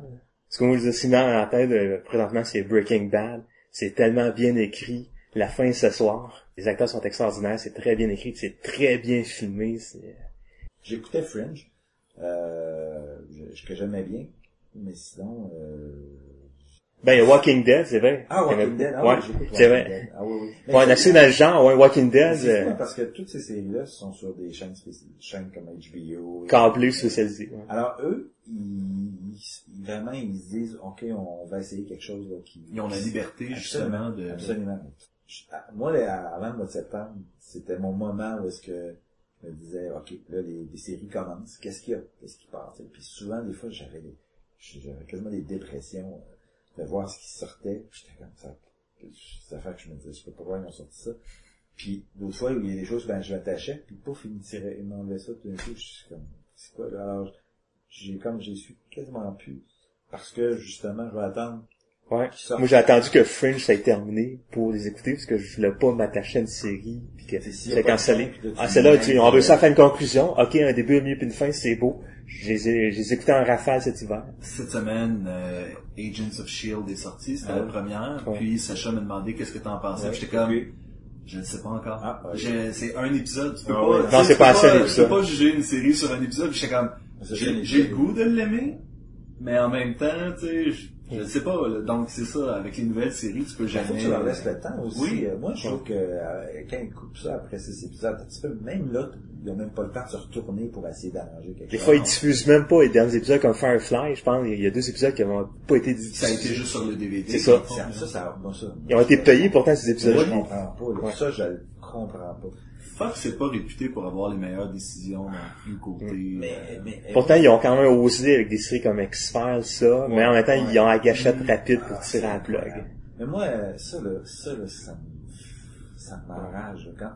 Ce que moi je dis sinon à la tête, euh, présentement, c'est Breaking Bad. C'est tellement bien écrit. La fin ce soir. Les acteurs sont extraordinaires. C'est très bien écrit. C'est très bien filmé. C'est... J'écoutais Fringe, euh, je- que j'aimais bien, mais sinon... Euh... Ben, il y a Walking Dead, c'est vrai. Ah, Walking Dead, ah ouais, oui, j'écoute c'est Walking vrai. Dead. Ah oui, oui. Mais Ouais, là-dessus, dans le genre, ouais, Walking Dead, C'est euh, parce que toutes ces séries-là sont sur des chaînes spécifiques, chaînes comme HBO. câblé, spécialisé. ouais. Alors eux, ils, ils- vraiment ils se disent, ok, on va essayer quelque chose là, qui. Ils ont la liberté, justement, de... Absolument. Ah, Moi, avant le mois de septembre, c'était mon moment où est-ce que je me disais, ok, là les, les séries commencent, qu'est-ce qu'il y a, qu'est-ce qui passe. Et puis souvent, des fois, j'avais des- j'avais quasiment des dépressions euh, de voir ce qui sortait. J'étais comme ça. Ça fait que je me disais, je peux pas voir ils ont sorti ça. Puis d'autres fois il y a des choses, ben je m'attachais, puis pouf, il me tirait, il m'enlevait ça tout d'un coup, je suis comme, c'est quoi là? Alors, j'ai comme, j'ai su quasiment plus. Parce que, justement, je vais attendre Ouais. Moi, j'ai attendu que Fringe ait terminé pour les écouter parce que je voulais pas m'attacher à une série puis que C'est cancellé. fin, puis là, tu Ah, dis, celle-là, tu, on veut ça faire une conclusion. Ok, un début, un milieu puis une fin, c'est beau. Je les ai, je les ai écoutés en rafale cet hiver. Cette semaine, euh, Agents of Shield est sorti, c'était Ah la première. Ouais. Puis Sacha m'a demandé qu'est-ce que t'en pensais. Ouais, J'étais comme, je ne sais pas encore. Ah, C'est un épisode. Tu peux Ah pas, Non, c'est pas peux assez Tu peux pas juger une série sur un épisode. J'étais comme, c'est- j'ai le goût de l'aimer, mais en même temps, tu sais, je, ne sais pas. là. Donc c'est ça, avec les nouvelles séries, tu peux Il jamais. faut que tu leur laisses le temps aussi. Oui. Euh, Moi, je trouve que euh, quand ils coupent ça après six épisodes, tu peux, même là, ils n'ont même pas le temps de se retourner pour essayer d'arranger quelque Des chose. fois, ils diffusent même pas les derniers épisodes comme Firefly, je pense. Il y a deux épisodes qui n'ont pas été Ça a été diffusés. juste sur le DVD. C'est ça. Ça, ça, ça, moi, ça. Ils ont été payés pourtant ces Moi, épisodes-là. je comprends pas. là. Ouais. Ça, je le comprends pas. Fox c'est pas réputé pour avoir les meilleures décisions plus côté. Mais, euh, mais, Pourtant, ils ont quand même osé avec des séries comme X-Files, ça, mais en même temps, ouais. ils ont la gâchette rapide pour Ah, tirer à la c'est plug. Mais moi, euh, ça, là, ça, là, ça me, ça quand,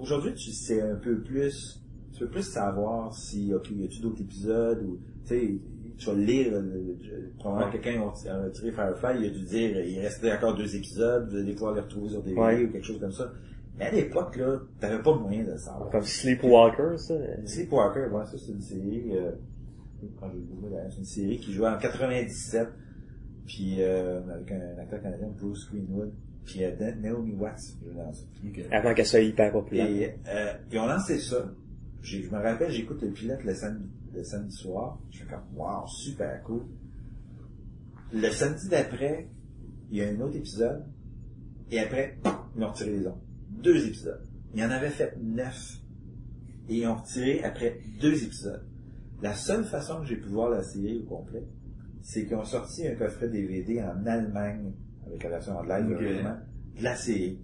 aujourd'hui, tu sais un peu plus, tu veux plus savoir si, ok, y a-tu d'autres épisodes ou, tu sais, tu vas lire, euh, je- probablement Ouais. quelqu'un a tiré Firefly, il a dû dire, il restait encore deux épisodes, vous allez pouvoir les retrouver sur DVD Ouais. ou quelque chose comme ça. Mais à l'époque, là, t'avais pas moyen de le savoir. Comme Sleepwalker, ça? Sleepwalker, ouais, ça c'est une série, euh, quand j'ai googlé, là, c'est une série qui jouait en 97, puis euh, avec un acteur canadien, Bruce Greenwood, puis euh, Na- Naomi Watts jouait dans ça. ok. Avant qu'elle soit hyper populaire. Et euh, ils ont lancé ça. J'ai- Je me rappelle, j'écoute le pilote le samedi, le samedi soir. Je fais comme, wow, super cool. Le samedi d'après, il y a un autre épisode. Et après, ils ont retiré les ondes. Deux épisodes. Il en avait fait neuf. Et ils ont retiré après deux épisodes. La seule façon que j'ai pu voir la série au complet, c'est qu'ils ont sorti un coffret DVD en Allemagne, avec la version anglaise, Ok. heureusement, de la série.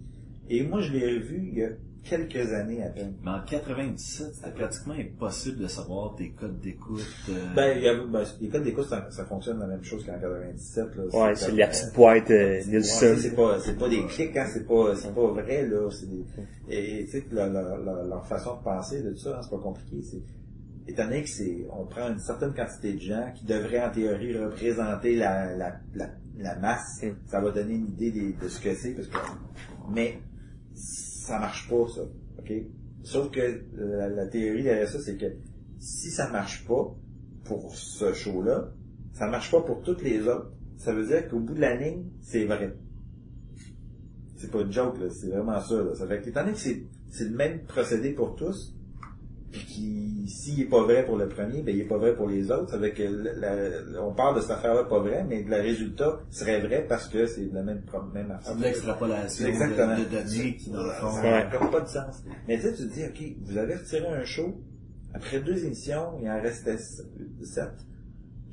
Et moi, je l'ai revu il y a quelques années à peine. Mais en 97, c'était pratiquement impossible de savoir tes codes d'écoute. euh, Ben, il y a, ben, les codes d'écoute, ça, ça fonctionne la même chose qu'en 97. Là. Ouais, c'est la petite boîte euh, Nielsen. c'est pas, c'est pas des clics, hein, c'est pas, c'est pas vrai, là, c'est des, et, tu sais, que leur, leur, façon de penser de tout ça, hein, c'est pas compliqué, c'est, étant donné que c'est, on prend une certaine quantité de gens qui devraient, en théorie, représenter la, la, la, la masse, Mm. ça va donner une idée des- de, ce que c'est, parce que, mais, ça marche pas, ça, ok? Sauf que, la, théorie derrière ça, c'est que, si ça marche pas, pour ce show-là, ça marche pas pour toutes les autres, ça veut dire qu'au bout de la ligne, c'est vrai. C'est pas une joke, là, c'est vraiment ça. Ça fait que, étant donné que c'est le même procédé pour tous, puis qui, s'il est pas vrai pour le premier, ben il est pas vrai pour les autres. La- on parle de cette affaire-là pas vrai, mais le résultat serait vrai parce que c'est la même, même affaire. C'est l'extrapolation de, Exactement. de données qui, dans le fond, Ça n'a comme pas de sens. Mais tu sais, tu te dis, OK, vous avez retiré un show, après deux émissions, il en restait sept,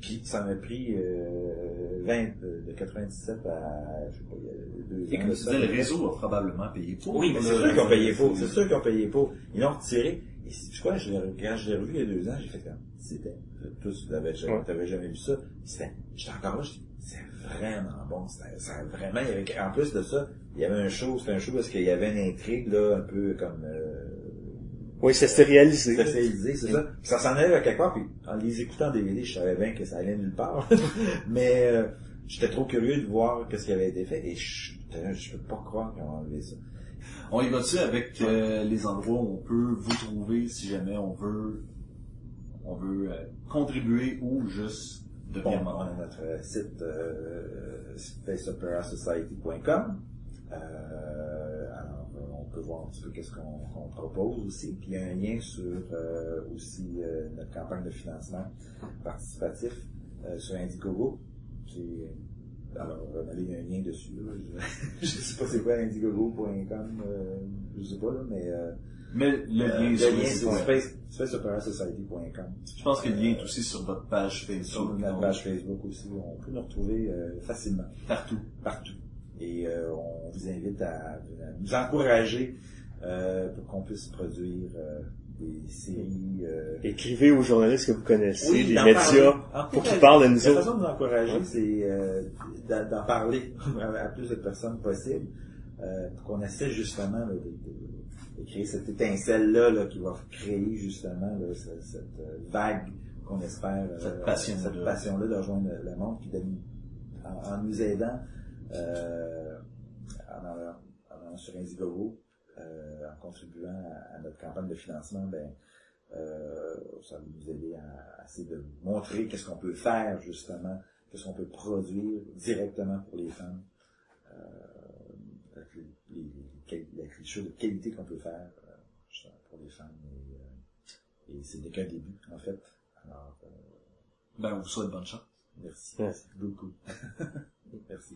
puis ça m'a pris euh, 20, euh, de 97 à, je sais pas, il y a deux Et ans comme de tu ça. disais, le réseau a probablement payé pour. Oui, mais c'est sûr qu'ils ont payé c'est- pour. C'est sûr qu'ils ont payé pour. Ils l'ont retiré. Et tu vois, je l'ai, quand je l'ai revu il y a deux ans, j'ai fait comme, c'était, tous, tu l'avais jamais, t'avais jamais vu ça. C'était, j'étais encore là, j'étais, c'est vraiment bon. C'était, vraiment, il y avait, en plus de ça, il y avait un show, c'était un show parce qu'il y avait une intrigue, là, un peu comme, euh, Oui, ça s'était réalisé. spécialisé, c'est ça. Puis ça s'en allait à quelque part, puis en les écoutant en DVD, je savais bien que ça allait nulle part. Mais euh, j'étais trop curieux de voir qu'est-ce qui avait été fait, et je, putain, je peux pas croire qu'ils ont enlevé ça. On y va-tu avec euh, les endroits où on peut vous trouver si jamais on veut on veut euh, contribuer ou juste Bon, devenir on membre? a notre site euh, spaceoperasociety.com. Euh, euh, on peut voir un petit peu qu'est-ce qu'on propose aussi. Puis il y a un lien sur euh, aussi euh, notre campagne de financement participatif euh, sur Indiegogo. Alors, euh, il y a un lien dessus. Là. Je, je sais pas c'est quoi indiegogo.com, je sais pas là, mais Mais le lien, sur le le lien space, spaceoperasociety.com. Je pense que le lien est aussi sur votre page Sur Facebook. notre donc, page Facebook aussi, on peut nous retrouver facilement, Partout. partout. Et euh, on vous invite à, à nous encourager euh, pour qu'on puisse produire euh, des séries. Euh, Écrivez aux journalistes que vous connaissez, oui, les d'en médias, parler. pour qu'ils parlent de nous La façon de nous encourager, c'est euh, d'en parler à, plus de personnes possible, euh, pour qu'on essaie justement là, de, de- de créer cette étincelle-là là, qui va créer justement là, ce- cette, vague qu'on espère Cette passion-là. cette passion-là de rejoindre le, monde, puis en, en nous aidant euh, en, allant- en allant sur Indiegogo, euh, en contribuant à, à notre campagne de financement, ben euh, ça va nous aider à, à essayer de montrer qu'est-ce qu'on peut faire justement, qu'est-ce qu'on peut produire directement pour les femmes, euh, avec les, les, les, de qualité qu'on peut faire euh, justement pour les femmes. Et, euh, et c'est n'est qu'un début, en fait. Alors, euh, Ben, on vous souhaite bonne chance. merci. Merci. Beaucoup. merci. Merci.